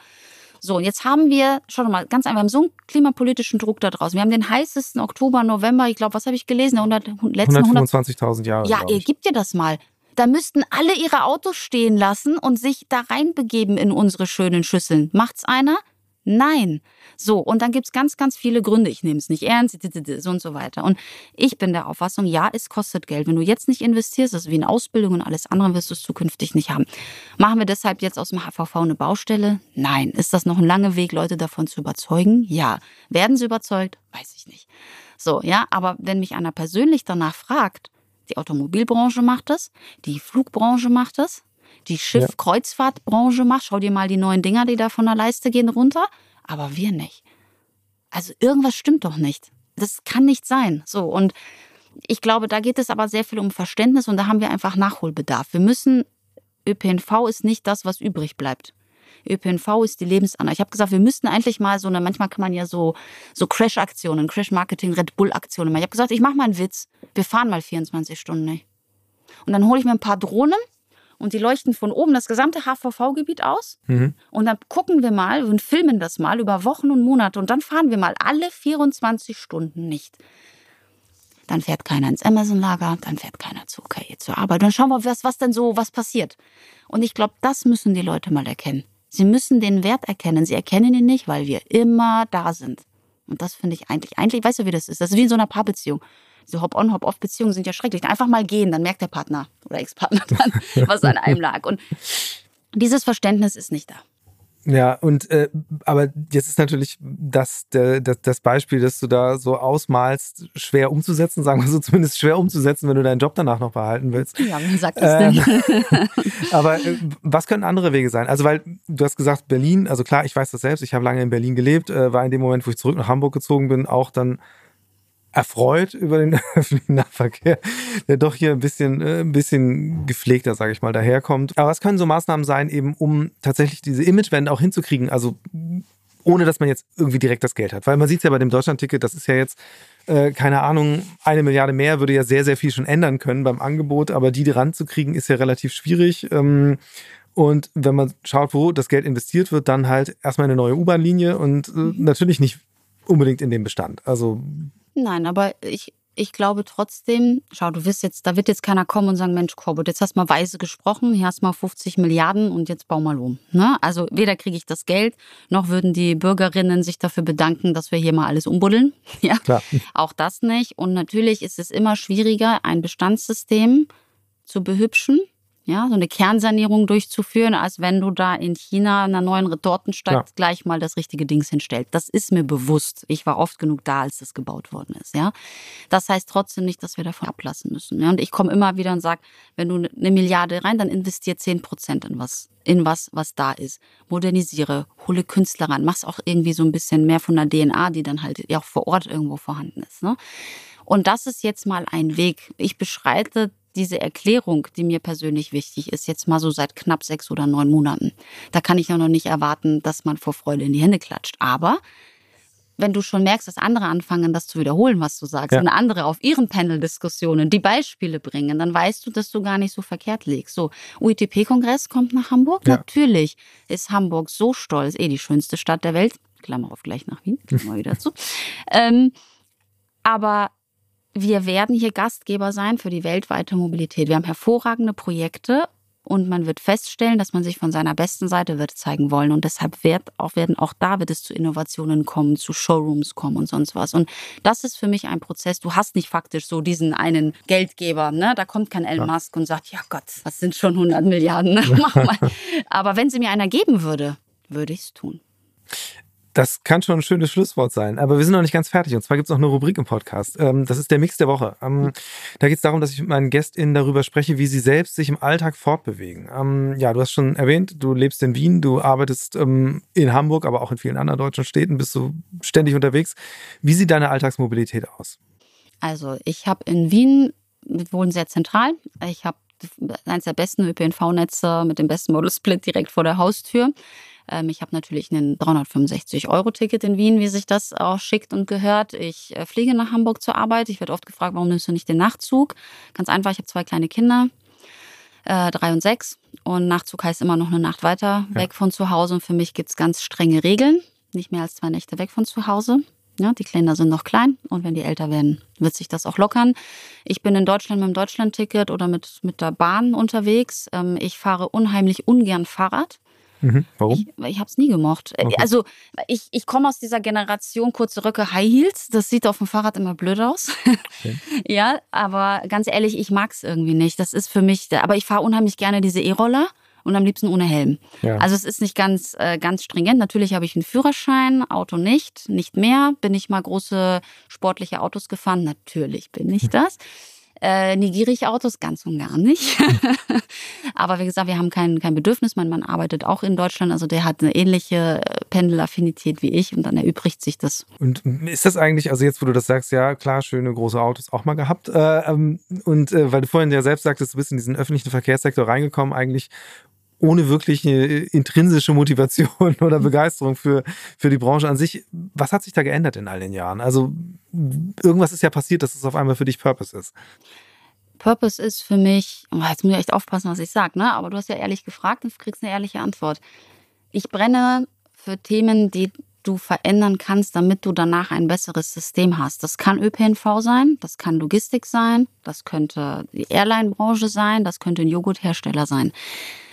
So, und jetzt haben wir, schau doch mal, ganz einfach, wir haben so einen klimapolitischen Druck da draußen. Wir haben den heißesten Oktober, November, ich glaube, was habe ich gelesen? Der 100, letzten 100, 125.000 Jahre. ja, ihr gibt dir das mal. Da müssten alle ihre Autos stehen lassen und sich da reinbegeben in unsere schönen Schüsseln. Macht's einer? Nein. So, und dann gibt's ganz, ganz viele Gründe. Ich nehme es nicht ernst, so und so weiter. Und ich bin der Auffassung, ja, es kostet Geld. Wenn du jetzt nicht investierst, ist wie in Ausbildung und alles andere, wirst du es zukünftig nicht haben. Machen wir deshalb jetzt aus dem HVV eine Baustelle? Nein. Ist das noch ein langer Weg, Leute davon zu überzeugen? Ja. Werden sie überzeugt? Weiß ich nicht. So, ja, aber wenn mich einer persönlich danach fragt, die Automobilbranche macht das, die Flugbranche macht das, die Schiffkreuzfahrtbranche macht. Schau dir mal die neuen Dinger, die da von der Leiste gehen, runter. Aber wir nicht. Also irgendwas stimmt doch nicht. Das kann nicht sein. So und ich glaube, da geht es aber sehr viel um Verständnis und da haben wir einfach Nachholbedarf. Wir müssen ÖPNV ist nicht das, was übrig bleibt. ÖPNV ist die Lebensanlage. Ich habe gesagt, wir müssten eigentlich mal so eine, manchmal kann man ja so, so Crash-Aktionen, Crash-Marketing, Red Bull-Aktionen machen. Ich habe gesagt, ich mache mal einen Witz. Wir fahren mal 24 Stunden nicht. Und dann hole ich mir ein paar Drohnen und die leuchten von oben das gesamte HVV-Gebiet aus. Mhm. Und dann gucken wir mal und filmen das mal über Wochen und Monate und dann fahren wir mal alle 24 Stunden nicht. Dann fährt keiner ins Amazon-Lager, dann fährt keiner zu okay, zur Arbeit. Dann schauen wir, was, was denn so, was passiert. Und ich glaube, das müssen die Leute mal erkennen. Sie müssen den Wert erkennen. Sie erkennen ihn nicht, weil wir immer da sind. Und das finde ich eigentlich, eigentlich, weißt du, wie das ist? Das ist wie in so einer Paarbeziehung diese Hop-on, Hop-off-Beziehungen sind ja schrecklich. Einfach mal gehen, dann merkt der Partner oder Ex-Partner (laughs) dann, was an einem lag. Und dieses Verständnis ist nicht da. Ja, und äh, aber jetzt ist natürlich das, der, das, das Beispiel, das du da so ausmalst, schwer umzusetzen, sagen wir so, (laughs) zumindest schwer umzusetzen, wenn du deinen Job danach noch behalten willst. Ja, wer sagt das denn? Ähm, (laughs) aber äh, was können andere Wege sein? Also, weil du hast gesagt, Berlin, also klar, ich weiß das selbst, ich habe lange in Berlin gelebt, äh, war in dem Moment, wo ich zurück nach Hamburg gezogen bin, auch dann erfreut über den (laughs) öffentlichen Nahverkehr, der doch hier ein bisschen, äh, ein bisschen gepflegter, sage ich mal, daherkommt. Aber was können so Maßnahmen sein, eben um tatsächlich diese Imagewende auch hinzukriegen? Also ohne dass man jetzt irgendwie direkt das Geld hat. Weil man sieht es ja bei dem Deutschlandticket, das ist ja jetzt, äh, keine Ahnung, eine Milliarde mehr würde ja sehr, sehr viel schon ändern können beim Angebot, aber die, ranzukriegen, ist ja relativ schwierig. Ähm, und wenn man schaut, wo das Geld investiert wird, dann halt erstmal eine neue U-Bahn-Linie und äh, natürlich nicht unbedingt in dem Bestand. Also Nein, aber ich, ich glaube trotzdem, schau, du wirst jetzt, da wird jetzt keiner kommen und sagen, Mensch, Corbett, jetzt hast du mal weise gesprochen, hier hast du mal 50 Milliarden und jetzt bau mal um. Ne? Also weder kriege ich das Geld, noch würden die Bürgerinnen sich dafür bedanken, dass wir hier mal alles umbuddeln. (laughs) Ja, Klar. auch das nicht. Und natürlich ist es immer schwieriger, ein Bestandssystem zu behübschen ja, so eine Kernsanierung durchzuführen, als wenn du da in China in einer neuen Retortenstadt ja. gleich mal das richtige Dings hinstellst. Das ist mir bewusst. Ich war oft genug da, als das gebaut worden ist. Ja, das heißt trotzdem nicht, dass wir davon ablassen müssen. Ja? Und ich komme immer wieder und sage, wenn du eine Milliarde rein, dann investier zehn Prozent in was, in was, was da ist. Modernisiere, hole Künstler ran, mach's auch irgendwie so ein bisschen mehr von der DNA, die dann halt ja auch vor Ort irgendwo vorhanden ist. Ne? Und das ist jetzt mal ein Weg. Ich beschreite diese Erklärung, die mir persönlich wichtig ist, jetzt mal so seit knapp sechs oder neun Monaten. Da kann ich ja noch nicht erwarten, dass man vor Freude in die Hände klatscht. Aber wenn du schon merkst, dass andere anfangen, das zu wiederholen, was du sagst, ja. und andere auf ihren Panel-Diskussionen die Beispiele bringen, dann weißt du, dass du gar nicht so verkehrt liegst. So, UITP-Kongress kommt nach Hamburg. Ja. Natürlich ist Hamburg so stolz, eh die schönste Stadt der Welt. Klammer auf gleich nach Wien, Klammer (laughs) wieder zu. Ähm, aber wir werden hier Gastgeber sein für die weltweite Mobilität. Wir haben hervorragende Projekte und man wird feststellen, dass man sich von seiner besten Seite wird zeigen wollen. Und deshalb wird auch, werden auch da wird es zu Innovationen kommen, zu Showrooms kommen und sonst was. Und das ist für mich ein Prozess. Du hast nicht faktisch so diesen einen Geldgeber. Ne? Da kommt kein Elon ja. Musk und sagt, ja Gott, was sind schon 100 Milliarden? Ne? (laughs) Mach mal. (laughs) Aber wenn sie mir einer geben würde, würde ich es tun. Das kann schon ein schönes Schlusswort sein. Aber wir sind noch nicht ganz fertig. Und zwar gibt es noch eine Rubrik im Podcast. Ähm, das ist der Mix der Woche. Ähm, da geht es darum, dass ich mit meinen GästInnen darüber spreche, wie sie selbst sich im Alltag fortbewegen. Ähm, ja, du hast schon erwähnt, du lebst in Wien, du arbeitest in Hamburg, aber auch in vielen anderen deutschen Städten, bist du ständig unterwegs. Wie sieht deine Alltagsmobilität aus? Also ich habe in Wien, wir wohnen sehr zentral. Ich habe eines der besten ÖPNV-Netze mit dem besten Model Split direkt vor der Haustür. Ähm, ich habe natürlich ein 365-Euro-Ticket in Wien, wie sich das auch schickt und gehört. Ich äh, fliege nach Hamburg zur Arbeit. Ich werde oft gefragt, warum nimmst du nicht den Nachtzug? Ganz einfach, ich habe zwei kleine Kinder, äh, drei und sechs. Und Nachtzug heißt immer noch eine Nacht weiter weg von zu Hause. Und für mich gibt es ganz strenge Regeln. Nicht mehr als zwei Nächte weg von zu Hause. Ja, die Kinder sind noch klein und wenn die älter werden, wird sich das auch lockern. Ich bin in Deutschland mit dem Deutschlandticket oder mit, mit der Bahn unterwegs. Ähm, ich fahre unheimlich ungern Fahrrad. Mhm. Warum? Ich, ich habe es nie gemocht. Okay. Also ich, ich komme aus dieser Generation kurze Röcke, High Heels. Das sieht auf dem Fahrrad immer blöd aus. Okay. (laughs) ja, aber ganz ehrlich, ich mag es irgendwie nicht. Das ist für mich, aber ich fahre unheimlich gerne diese E-Roller und am liebsten ohne Helm. Ja. Also es ist nicht ganz, äh, ganz stringent. Natürlich habe ich einen Führerschein, Auto nicht, nicht mehr. Bin ich mal große sportliche Autos gefahren? Natürlich bin ich das. Äh, Nigiri-Autos ganz und gar nicht. (laughs) Aber wie gesagt, wir haben kein, kein Bedürfnis. Mein Mann arbeitet auch in Deutschland, also der hat eine ähnliche äh, Pendelaffinität wie ich und dann erübrigt sich das. Und ist das eigentlich, also jetzt, wo du das sagst, ja klar, schöne große Autos auch mal gehabt. Äh, ähm, und äh, weil du vorhin ja selbst sagtest, du bist in diesen öffentlichen Verkehrssektor reingekommen, eigentlich ohne wirklich eine intrinsische Motivation (laughs) oder mhm. Begeisterung für, für die Branche an sich. Was hat sich da geändert in all den Jahren? Also irgendwas ist ja passiert, dass es auf einmal für dich Purpose ist. Purpose ist für mich, oh, jetzt muss ich echt aufpassen, was ich sage, ne? aber du hast ja ehrlich gefragt und kriegst eine ehrliche Antwort. Ich brenne für Themen, die du verändern kannst, damit du danach ein besseres System hast. Das kann ÖPNV sein, das kann Logistik sein, das könnte die Airline-Branche sein, das könnte ein Joghurthersteller sein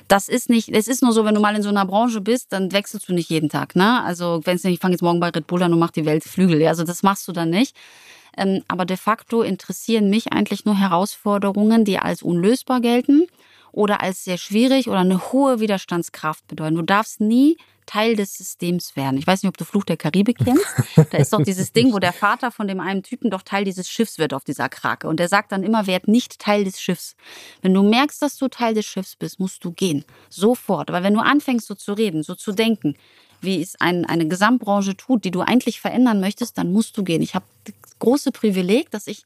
das ist nicht, es ist nur so, wenn du mal in so einer Branche bist, dann wechselst du nicht jeden Tag. Ne? Also wenn es nicht, ich fange jetzt morgen bei Red Bull an und mach die Welt Flügel. Ja? Also das machst du dann nicht. Ähm, aber de facto interessieren mich eigentlich nur Herausforderungen, die als unlösbar gelten oder als sehr schwierig oder eine hohe Widerstandskraft bedeuten. Du darfst nie Teil des Systems werden. Ich weiß nicht, ob du Fluch der Karibik kennst. (laughs) Da ist doch dieses Ding, wo der Vater von dem einen Typen doch Teil dieses Schiffs wird auf dieser Krake. Und der sagt dann immer, werd nicht Teil des Schiffs. Wenn du merkst, dass du Teil des Schiffs bist, musst du gehen. Sofort. Aber wenn du anfängst, so zu reden, so zu denken, wie es ein, eine Gesamtbranche tut, die du eigentlich verändern möchtest, dann musst du gehen. Ich habe das große Privileg, dass ich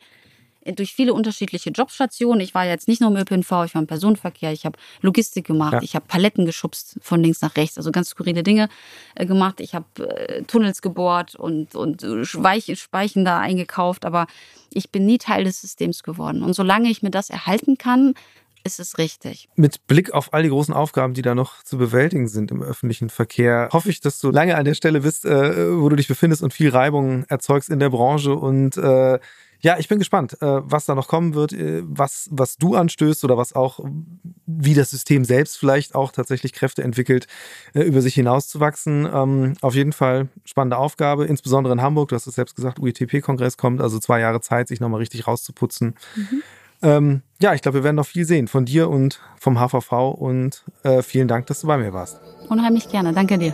durch viele unterschiedliche Jobstationen. Ich war jetzt nicht nur im ÖPNV, ich war im Personenverkehr, ich habe Logistik gemacht, ja. ich habe Paletten geschubst von links nach rechts, also ganz skurrile Dinge äh, gemacht. Ich habe äh, Tunnels gebohrt und, und Weich, Speichen da eingekauft, aber ich bin nie Teil des Systems geworden. Und solange ich mir das erhalten kann, ist es richtig. Mit Blick auf all die großen Aufgaben, die da noch zu bewältigen sind im öffentlichen Verkehr, hoffe ich, dass du lange an der Stelle bist, äh, wo du dich befindest und viel Reibung erzeugst in der Branche und äh, ja, ich bin gespannt, äh, was da noch kommen wird, äh, was, was du anstößt oder was auch, wie das System selbst vielleicht auch tatsächlich Kräfte entwickelt, äh, über sich hinauszuwachsen. Ähm, auf jeden Fall spannende Aufgabe, insbesondere in Hamburg. Du hast es selbst gesagt, UITP-Kongress kommt, also zwei Jahre Zeit, sich nochmal richtig rauszuputzen. Mhm. Ähm, ja, ich glaube, wir werden noch viel sehen von dir und vom HVV und äh, vielen Dank, dass du bei mir warst. Unheimlich gerne, danke dir.